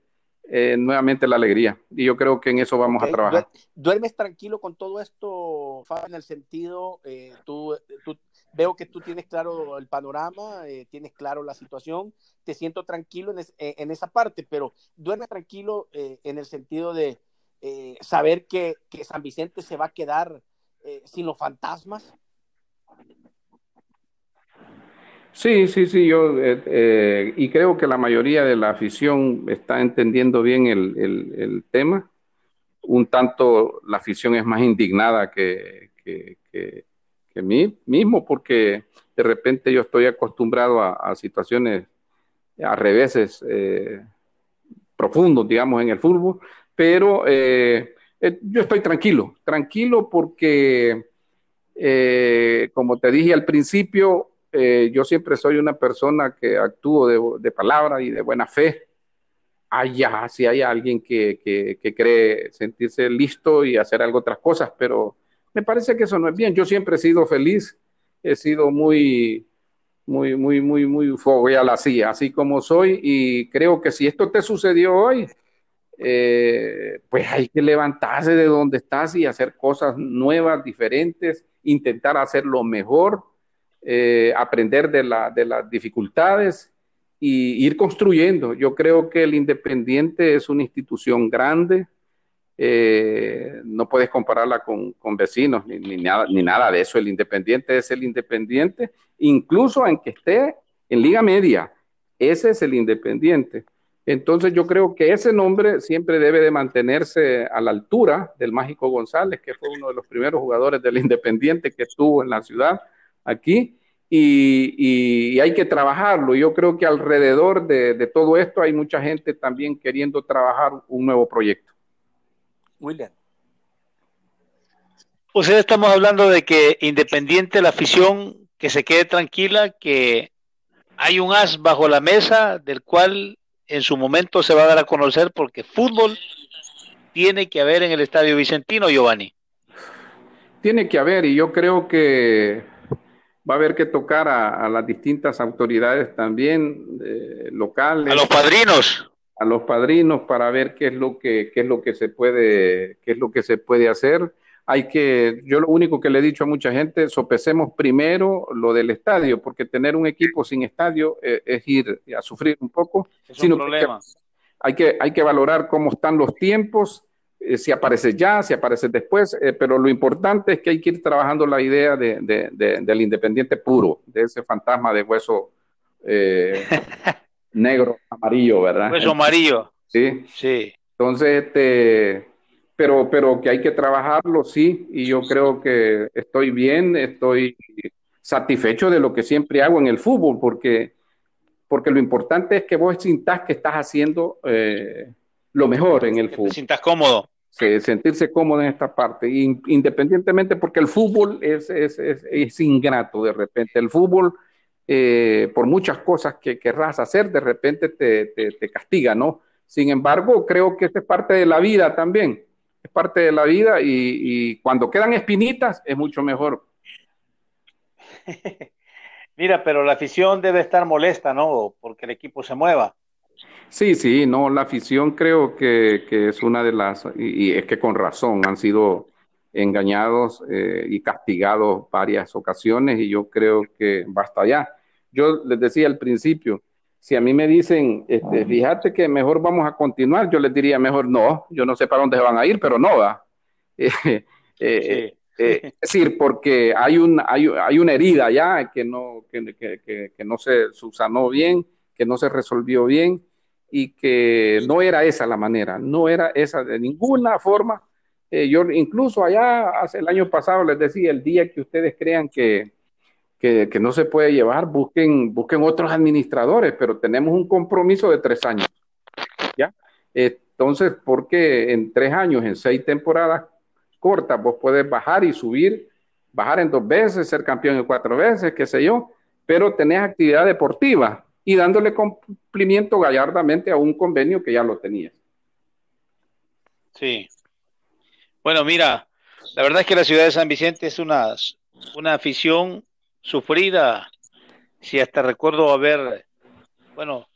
eh, nuevamente la alegría. Y yo creo que en eso vamos okay. a trabajar. ¿Duermes tranquilo con todo esto, Fabio, en el sentido, eh, tú, tú, veo que tú tienes claro el panorama, eh, tienes claro la situación, te siento tranquilo en, es, en esa parte, pero duerme tranquilo en el sentido de saber que, que, San Vicente se va a quedar sin los fantasmas. Sí, sí, sí, yo eh, eh, y creo que la mayoría de la afición está entendiendo bien el, el, tema. Un tanto la afición es más indignada que, que, que, mí mismo, porque de repente yo estoy acostumbrado a, situaciones a reveses eh, profundos, digamos, en el fútbol, pero eh, yo estoy tranquilo, tranquilo porque, como te dije al principio, eh, yo siempre soy una persona que actúo de, de palabra y de buena fe. Allá, si hay alguien que, que, que, cree sentirse listo y hacer algo otras cosas, pero me parece que eso no es bien. Yo siempre he sido feliz, he sido muy, muy, muy, muy, muy fogueal así, así como soy, y creo que si esto te sucedió hoy, eh, pues hay que levantarse de donde estás y hacer cosas nuevas, diferentes, intentar hacerlo mejor eh, aprender de, la, de, las dificultades y ir construyendo. Yo creo que el Independiente es una institución grande, eh, no puedes compararla con, vecinos ni, ni, nada, ni nada de eso. El Independiente es el Independiente, incluso aunque esté en Liga Media, ese es el Independiente. Entonces yo creo que ese nombre siempre debe de mantenerse a la altura del Mágico González, que fue uno de los primeros jugadores del Independiente que estuvo en la ciudad aquí y, y, hay que trabajarlo. Yo creo que alrededor de, de, todo esto hay mucha gente también queriendo trabajar un nuevo proyecto. William. O sea, estamos hablando de que independiente la afición, que se quede tranquila, que hay un as bajo la mesa del cual en su momento se va a dar a conocer porque fútbol tiene que haber en el Estadio Vicentino, Giovanni. Tiene que haber y yo creo que va a haber que tocar a, a las distintas autoridades también eh, locales. A los padrinos. A los padrinos para ver qué es lo que, qué es lo que se puede, qué es lo que se puede hacer. Hay que, yo lo único que le he dicho a mucha gente, sopesemos primero lo del estadio, porque tener un equipo sin estadio eh, es ir a sufrir un poco. Es un problema. Que hay, que, hay que valorar cómo están los tiempos, eh, si aparece ya, si aparece después, eh, pero lo importante es que hay que ir trabajando la idea de, de, de, del independiente puro, de ese fantasma de hueso eh, negro, amarillo, ¿verdad? Hueso amarillo. Sí. Sí. Entonces, este, pero, pero que hay que trabajarlo, sí, y yo creo que estoy bien, estoy satisfecho de lo que siempre hago en el fútbol, porque, porque lo importante es que vos sintas que estás haciendo eh, lo mejor en el fútbol. Te sientas cómodo. Sí, sentirse cómodo en esta parte, independientemente porque el fútbol es, es, es, es ingrato de repente. El fútbol, eh, por muchas cosas que querrás hacer, de repente te, te, te, castiga, ¿no? Sin embargo, creo que esta es parte de la vida también. es parte de la vida y, cuando quedan espinitas es mucho mejor. Mira, pero la afición debe estar molesta, ¿no? Porque el equipo se mueva. Sí, sí, no, la afición creo que, es una de las, y, es que con razón han sido engañados eh, y castigados varias ocasiones y yo creo que basta ya. Yo les decía al principio, si a mí me dicen, este, fíjate que mejor vamos a continuar, yo les diría mejor no, yo no sé para dónde van a ir, pero no va. Eh, eh, eh, es decir, porque hay, un, hay, hay, una herida ya que no, que, que, que, no se subsanó bien, que no se resolvió bien y que no era esa la manera, no era esa de ninguna forma. yo incluso allá hace el año pasado les decía, el día que ustedes crean que, que, no se puede llevar, busquen, busquen otros administradores, pero tenemos un compromiso de tres años. ¿ya? Entonces, porque en tres años, en seis temporadas cortas, vos puedes bajar y subir, bajar en dos veces, ser campeón en cuatro veces, qué sé yo, pero tenés actividad deportiva y dándole cumplimiento gallardamente a un convenio que ya lo tenías. Sí. Bueno, mira, la verdad es que la ciudad de San Vicente es una, una afición sufrida. Si hasta recuerdo haber, bueno,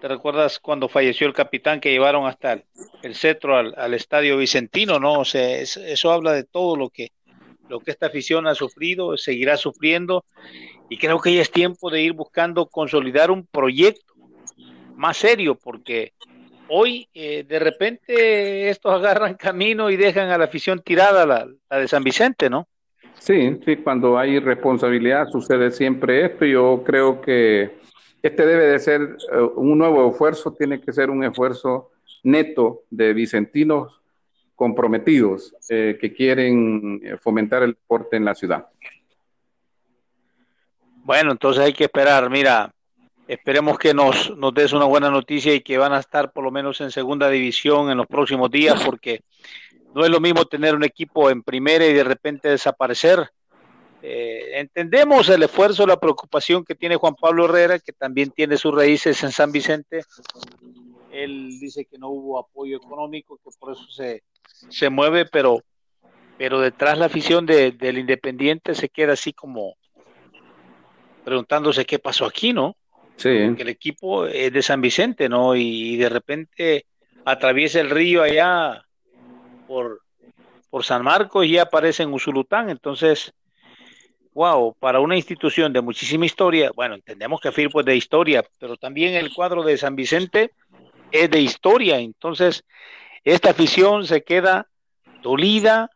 ¿te recuerdas cuando falleció el capitán que llevaron hasta el, cetro al, estadio Vicentino? No, o sea, eso habla de todo lo que, lo que esta afición ha sufrido, seguirá sufriendo, y creo que ya es tiempo de ir buscando consolidar un proyecto más serio, porque hoy eh, de repente estos agarran camino y dejan a la afición tirada, la, de San Vicente, ¿no? Sí, sí, cuando hay responsabilidad sucede siempre esto. Yo creo que este debe de ser eh, un nuevo esfuerzo, tiene que ser un esfuerzo neto de vicentinos comprometidos eh, que quieren eh, fomentar el deporte en la ciudad. Bueno, entonces hay que esperar. Mira, esperemos que nos, des una buena noticia y que van a estar por lo menos en segunda división en los próximos días, porque no es lo mismo tener un equipo en primera y de repente desaparecer. Eh, entendemos el esfuerzo, la preocupación que tiene Juan Pablo Herrera, que también tiene sus raíces en San Vicente. Él dice que no hubo apoyo económico, que por eso se, se mueve, pero, pero detrás la afición del Independiente se queda así como preguntándose qué pasó aquí, ¿no? Sí. el equipo es de San Vicente, ¿no? y de repente atraviesa el río allá por, por San Marcos y aparece en Usulután. Entonces, wow, para una institución de muchísima historia, bueno, entendemos que Firpo es de historia, pero también el cuadro de San Vicente es de historia. Entonces, esta afición se queda dolida,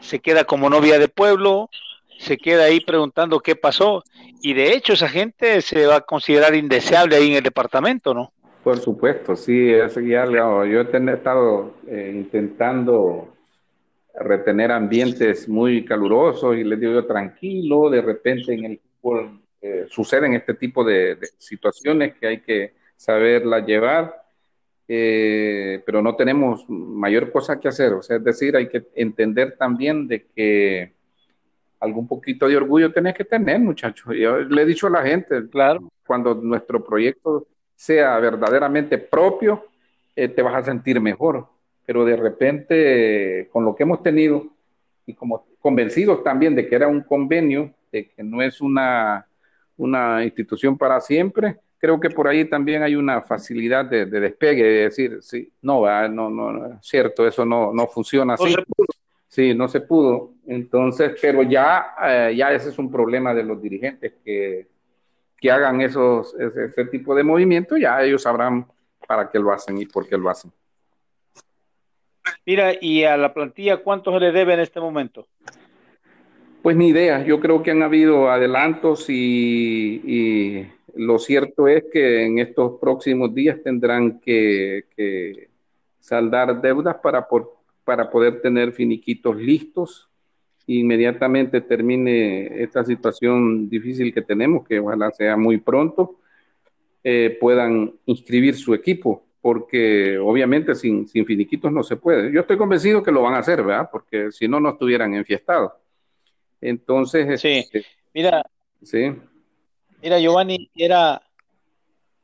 se queda como novia de pueblo, se queda ahí preguntando qué pasó. Y de hecho, esa gente se va a considerar indeseable ahí en el departamento, ¿no? Por supuesto, sí, es algo. Yo he estado eh, intentando retener ambientes muy calurosos y les digo yo tranquilo, de repente en el fútbol eh, suceden este tipo de, situaciones que hay que saberlas llevar, eh, pero no tenemos mayor cosa que hacer, o sea, es decir, hay que entender también de que algún poquito de orgullo tenés que tener, muchachos. Yo le he dicho a la gente, claro, cuando nuestro proyecto sea verdaderamente propio, eh, te vas a sentir mejor. Pero de repente, con lo que hemos tenido y como convencidos también de que era un convenio, de que no es una, una institución para siempre, creo que por ahí también hay una facilidad de, despegue, de decir, sí, no, no, no, cierto, eso no, no funciona así. Sí, no se pudo. Entonces, pero ya, eh, ya ese es un problema de los dirigentes que que hagan esos, ese, tipo de movimientos, ya ellos sabrán para qué lo hacen y por qué lo hacen. Mira, y a la plantilla, ¿cuánto se le debe en este momento? Pues ni idea, yo creo que han habido adelantos y, lo cierto es que en estos próximos días tendrán que, saldar deudas para, para poder tener finiquitos listos inmediatamente termine esta situación difícil que tenemos, que ojalá sea muy pronto, eh, puedan inscribir su equipo, porque obviamente sin, sin finiquitos no se puede. Yo estoy convencido que lo van a hacer, ¿verdad? Porque si no, no estuvieran enfiestados. Entonces, sí, este, mira, sí. Mira, Giovanni, era,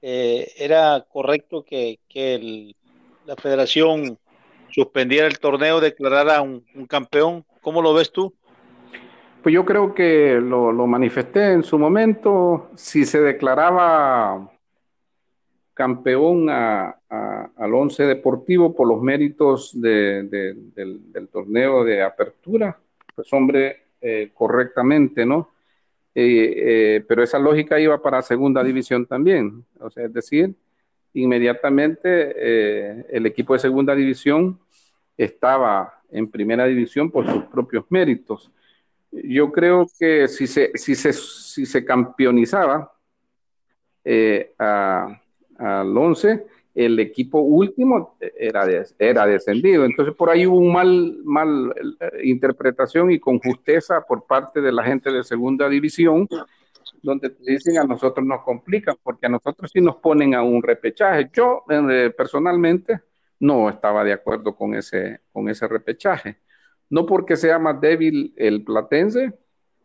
eh, era correcto que, que la federación suspendiera el torneo, declarara un, un campeón. ¿Cómo lo ves tú? Pues yo creo que lo, lo, manifesté en su momento. Si se declaraba campeón a, al Once Deportivo por los méritos de, de, del, del, torneo de apertura, pues hombre, eh, correctamente, ¿no? Eh, pero esa lógica iba para segunda división también. O sea, es decir, inmediatamente eh, el equipo de segunda división estaba en primera división por sus propios méritos. Yo creo que si se, si se, si se campeonizaba eh, al 11, el equipo último era, de, era descendido. Entonces por ahí hubo un mal, mal eh, interpretación y con justeza por parte de la gente de segunda división donde dicen a nosotros nos complican, porque a nosotros sí nos ponen a un repechaje. Yo eh, personalmente no estaba de acuerdo con ese, con ese repechaje. No porque sea más débil el platense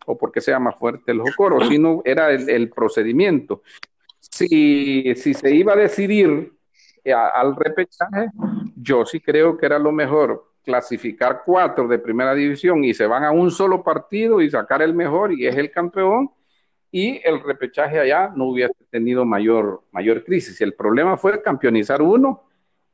o porque sea más fuerte el Jocoro, sino era el, el procedimiento. Si, si, se iba a decidir a, al repechaje, yo sí creo que era lo mejor clasificar cuatro de primera división y se van a un solo partido y sacar el mejor y es el campeón y el repechaje allá no hubiera tenido mayor, mayor crisis. El problema fue campeonizar uno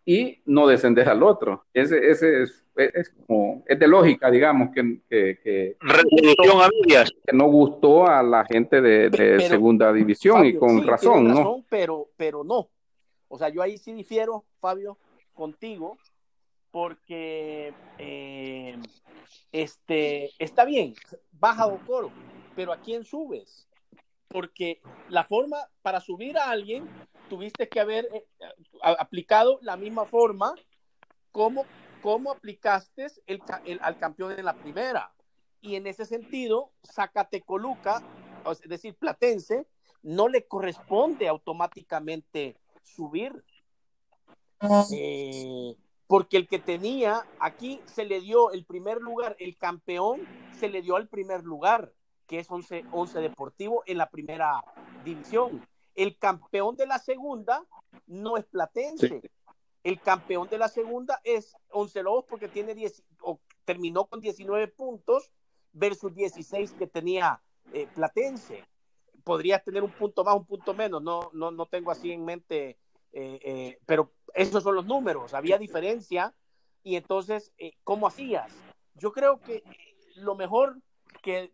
y no descender al otro. Ese, ese es, es, como, es de lógica, digamos, que, que, que, Revolución a medias. que no gustó a la gente de, de Pero, segunda división Fabio, y con sí, razón, tienes ¿no? razón, pero, pero no. O sea, yo ahí sí difiero, Fabio, contigo, porque eh, este, está bien, baja Ocoro, pero ¿a quién subes? Porque la forma para subir a alguien, tuviste que haber eh, aplicado la misma forma como, como aplicaste al campeón en la primera. Y en ese sentido, Zacatecoluca, es decir, Platense, no le corresponde automáticamente subir. Eh, porque el que tenía, aquí se le dio el primer lugar, el campeón se le dio al primer lugar, que es 11, 11 Deportivo en la primera división. El campeón de la segunda no es Platense. Sí. El campeón de la segunda es Once Lobos porque tiene 10, o terminó con 19 puntos versus 16 que tenía eh, Platense. Podría tener un punto más, un punto menos, no, no, no tengo así en mente, eh, eh, pero esos son los números, había diferencia y entonces, eh, ¿cómo hacías? Yo creo que lo mejor que,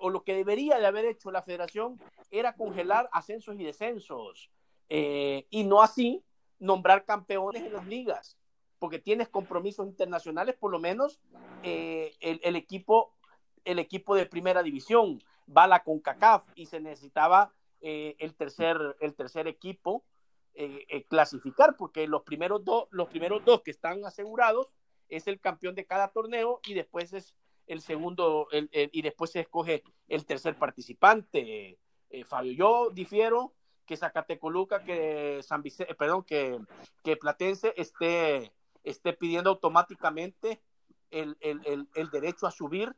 o lo que debería de haber hecho la federación era congelar ascensos y descensos eh, y no así nombrar campeones en las ligas, porque tienes compromisos internacionales, por lo menos eh, el, el, equipo, el equipo de primera división va a la CONCACAF y se necesitaba eh, el, tercer, el tercer equipo eh, eh, clasificar, porque los primeros, dos los primeros dos que están asegurados es el campeón de cada torneo y después es el segundo, el, y después se escoge el tercer participante. Fabio, yo difiero que Zacatecoluca, que San Vicente, perdón, que, que Platense esté, esté pidiendo automáticamente el, el, el, derecho a subir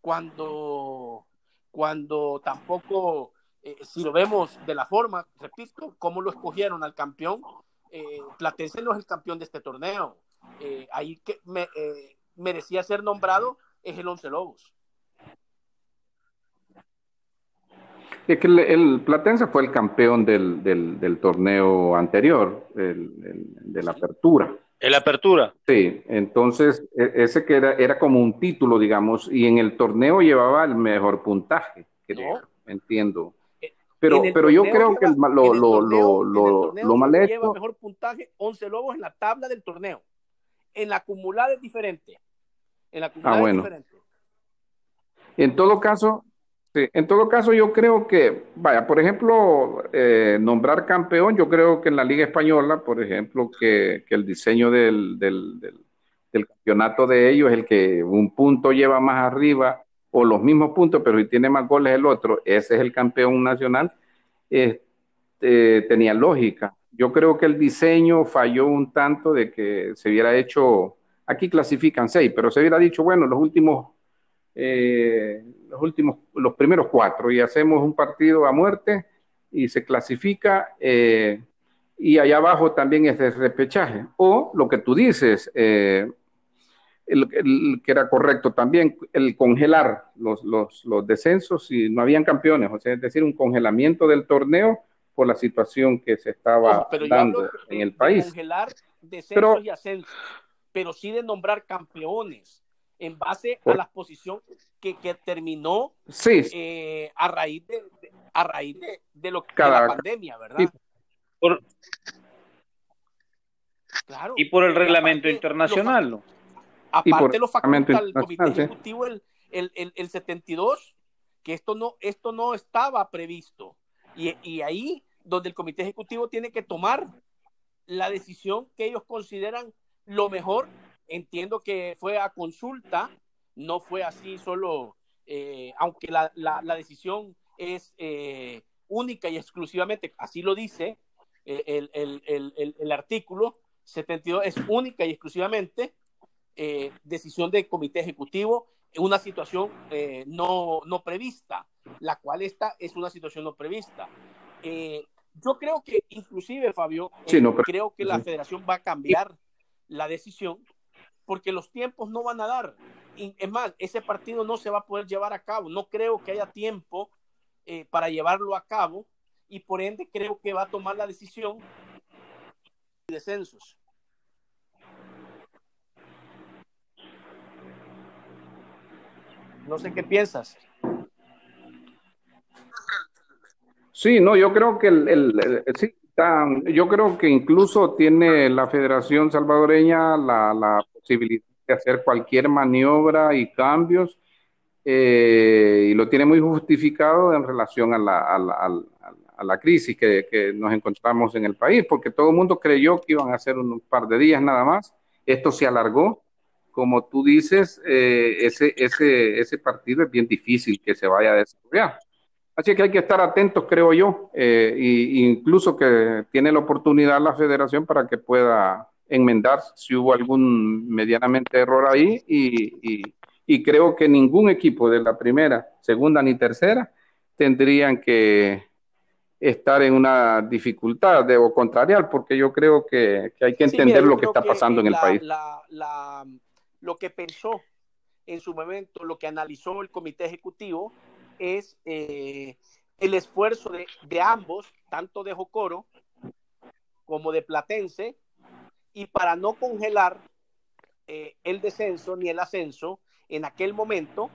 cuando, cuando tampoco eh, si lo vemos de la forma, repito, cómo lo escogieron al campeón, eh, Platense no es el campeón de este torneo. Eh, ahí que me, eh, merecía ser nombrado es el Once Lobos. Es que el, el, Platense fue el campeón del, del, del torneo anterior, el, de la apertura. ¿El apertura? Sí, entonces e, ese que era, era como un título, digamos, y en el torneo llevaba el mejor puntaje, creo, no. entiendo. Pero, pero yo creo lleva, que lo, lo, torneo, lo, lo, mal hecho. Lleva mejor puntaje 11 Lobos en la tabla del torneo. En la acumulada es diferente. En la acumulada ah, bueno. es diferente. En todo caso, sí, en todo caso, yo creo que, vaya, por ejemplo, eh, nombrar campeón, yo creo que en la Liga Española, por ejemplo, que, que el diseño del, del, del, campeonato de ellos el que un punto lleva más arriba o los mismos puntos, pero si tiene más goles el otro, ese es el campeón nacional, eh, tenía lógica. Yo creo que el diseño falló un tanto de que se hubiera hecho, aquí clasifican seis, pero se hubiera dicho, bueno, los últimos, eh, los últimos, los primeros cuatro, y hacemos un partido a muerte y se clasifica, eh, y allá abajo también es de repechaje. O lo que tú dices, eh, el, que era correcto también, el congelar los, los, los descensos y no habían campeones, o sea, es decir, un congelamiento del torneo por la situación que se estaba dando en el país. congelar descensos y ascensos, pero sí de nombrar campeones en base a la posición que, que terminó sí. Eh, a raíz de, a raíz de, lo que la pandemia, ¿verdad? claro. Y por el reglamento internacional. aparte lo faculta el comité ejecutivo el, el, el, 72, que esto no, esto no estaba previsto. Y, y ahí donde el comité ejecutivo tiene que tomar la decisión que ellos consideran lo mejor. Entiendo que fue a consulta, no fue así solo, eh, aunque la, la, decisión es eh, única y exclusivamente, así lo dice eh, el, el, el, el, artículo 72, es única y exclusivamente decisión del comité ejecutivo en una situación no, no prevista, la cual esta es una situación no prevista. yo creo que inclusive, Fabio, creo que la federación va a cambiar la decisión porque los tiempos no van a dar. Y, es más, ese partido no se va a poder llevar a cabo. No creo que haya tiempo eh, para llevarlo a cabo y por ende creo que va a tomar la decisión de descensos. No sé qué piensas. Sí, no, yo creo que el, sí, yo creo que incluso tiene la Federación Salvadoreña la, la posibilidad de hacer cualquier maniobra y cambios eh, y lo tiene muy justificado en relación a la, a la, a la crisis que, que, nos encontramos en el país, porque todo el mundo creyó que iban a ser un par de días nada más. Esto se alargó. Como tú dices, eh, ese, ese, ese partido es bien difícil que se vaya a desarrollar. Así que hay que estar atentos, creo yo, eh, incluso que tiene la oportunidad la federación para que pueda enmendar si hubo algún medianamente error ahí y, y, creo que ningún equipo de la primera, segunda ni tercera tendrían que estar en una dificultad de, o contrariar, porque yo creo que, hay que entender lo que está pasando en el país. lo que pensó en su momento, lo que analizó el comité ejecutivo, es eh, el esfuerzo de, ambos, tanto de Jocoro como de Platense, y para no congelar eh, el descenso ni el ascenso en aquel momento,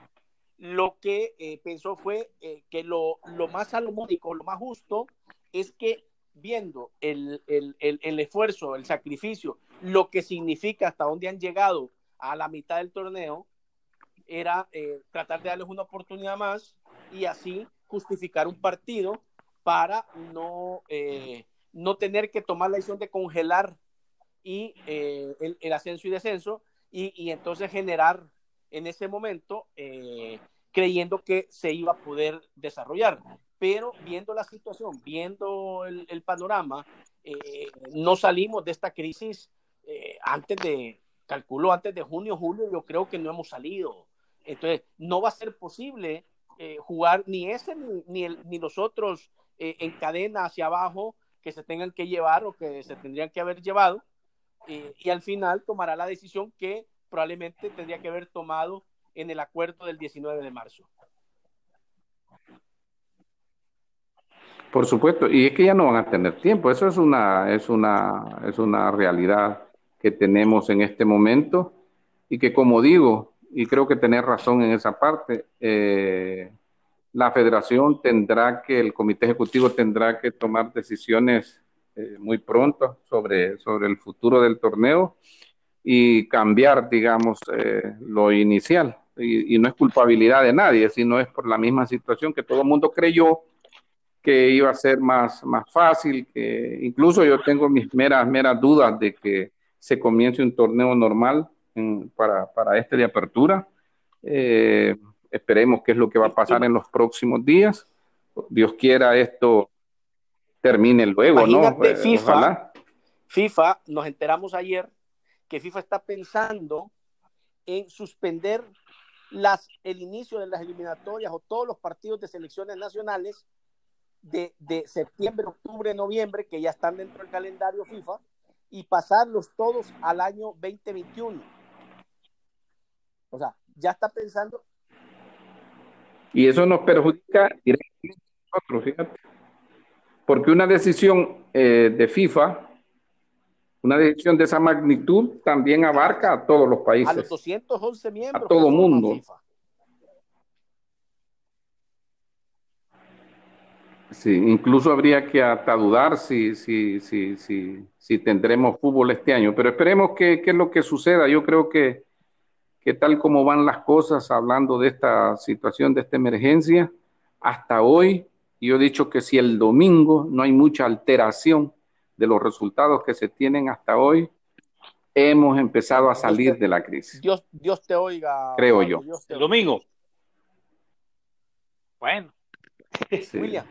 lo que eh, pensó fue que lo, más salomónico, lo más justo, es que viendo el, el, esfuerzo, el sacrificio, lo que significa hasta dónde han llegado a la mitad del torneo, era tratar de darles una oportunidad más y así justificar un partido para no, eh, no tener que tomar la decisión de congelar y, eh, el, ascenso y descenso y, entonces generar en ese momento eh, creyendo que se iba a poder desarrollar. Pero viendo la situación, viendo el, panorama, no salimos de esta crisis antes de, calculo, antes de junio, julio, yo creo que no hemos salido. Entonces, no va a ser posible eh, jugar ni ese ni, el, ni los otros eh, en cadena hacia abajo que se tengan que llevar o que se tendrían que haber llevado. Eh, y al final tomará la decisión que probablemente tendría que haber tomado en el acuerdo del 19 de marzo. Por supuesto, y es que ya no van a tener tiempo, eso es una, es una, es una realidad que tenemos en este momento y que como digo, y creo que tener razón en esa parte. Eh, la federación tendrá que, el comité ejecutivo tendrá que tomar decisiones eh, muy pronto sobre, sobre el futuro del torneo y cambiar, digamos, eh, lo inicial. Y, no es culpabilidad de nadie, sino es por la misma situación que todo el mundo creyó que iba a ser más, más fácil, que incluso yo tengo mis meras, meras dudas de que se comience un torneo normal para, para, este de apertura. Eh, esperemos qué es lo que va a pasar en los próximos días. Dios quiera esto termine luego, ¿no? Eh, FIFA, FIFA, nos enteramos ayer que FIFA está pensando en suspender las, el inicio de las eliminatorias o todos los partidos de selecciones nacionales de, de septiembre, octubre, noviembre, que ya están dentro del calendario FIFA, y pasarlos todos al año 2021 O sea, ya está pensando. Y eso nos perjudica directamente a nosotros, fíjate. Porque una decisión eh, de FIFA, una decisión de esa magnitud, también abarca a todos los países. A los 211 miembros. A todo mundo. Sí, incluso habría que hasta dudar si, si, si, si, si tendremos fútbol este año, pero esperemos que, es lo que suceda. Yo creo que, que tal como van las cosas, hablando de esta situación, de esta emergencia, hasta hoy, yo he dicho que si el domingo no hay mucha alteración de los resultados que se tienen hasta hoy, hemos empezado a salir de la crisis. Dios, Dios te oiga. Creo yo. El domingo. Bueno. William.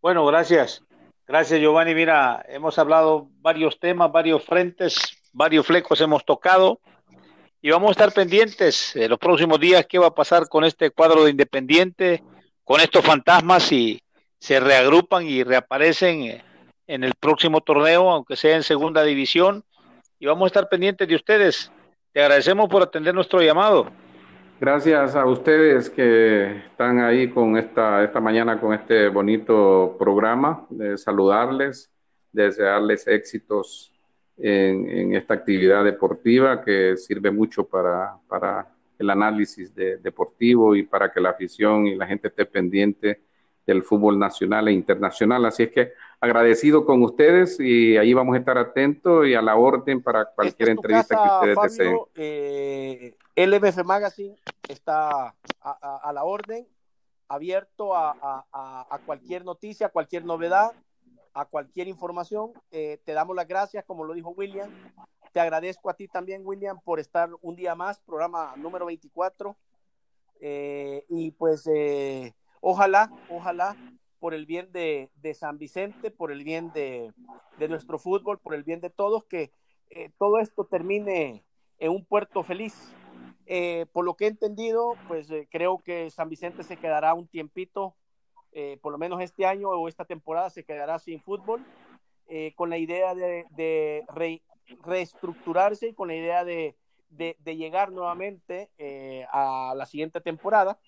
Bueno, gracias. Gracias, Giovanni. Mira, hemos hablado varios temas, varios frentes, varios flecos hemos tocado y vamos a estar pendientes en los próximos días qué va a pasar con este cuadro de Independiente, con estos fantasmas y se reagrupan y reaparecen en el próximo torneo, aunque sea en segunda división. Y vamos a estar pendientes de ustedes. Te agradecemos por atender nuestro llamado. Gracias a ustedes que están ahí con esta, esta mañana con este bonito programa, de saludarles, desearles éxitos en, esta actividad deportiva que sirve mucho para, para el análisis deportivo y para que la afición y la gente esté pendiente del fútbol nacional e internacional. Así es que agradecido con ustedes y ahí vamos a estar atentos y a la orden para cualquier entrevista que ustedes deseen. Eh, LBF Magazine está a, la orden, abierto a, cualquier noticia, a cualquier novedad, a cualquier información. Eh, te damos las gracias, como lo dijo William. Te agradezco a ti también, William, por estar un día más, programa número 24. Eh, y pues eh, ojalá, ojalá, por el bien de, San Vicente, por el bien de, nuestro fútbol, por el bien de todos, que todo esto termine en un puerto feliz por lo que he entendido, pues creo que San Vicente se quedará un tiempito, eh, por lo menos este año o esta temporada se quedará sin fútbol, con la idea de, reestructurarse y con la idea de, llegar nuevamente a la siguiente temporada,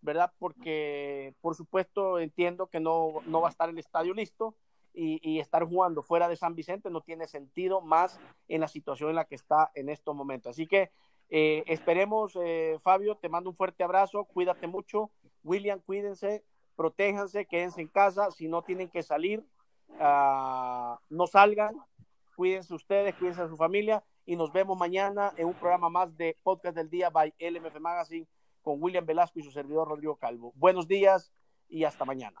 ¿verdad? Porque, por supuesto, entiendo que no, va a estar el estadio listo, y, y, estar jugando fuera de San Vicente no tiene sentido más en la situación en la que está en estos momentos. Así que eh, esperemos, eh, Fabio, te mando un fuerte abrazo, cuídate mucho. William, cuídense, protéjanse, quédense en casa. Si no tienen que salir, ah, no salgan. Cuídense ustedes, cuídense a su familia y nos vemos mañana en un programa más de Podcast del Día by LMF Magazine con William Velasco y su servidor Rodrigo Calvo. Buenos días y hasta mañana.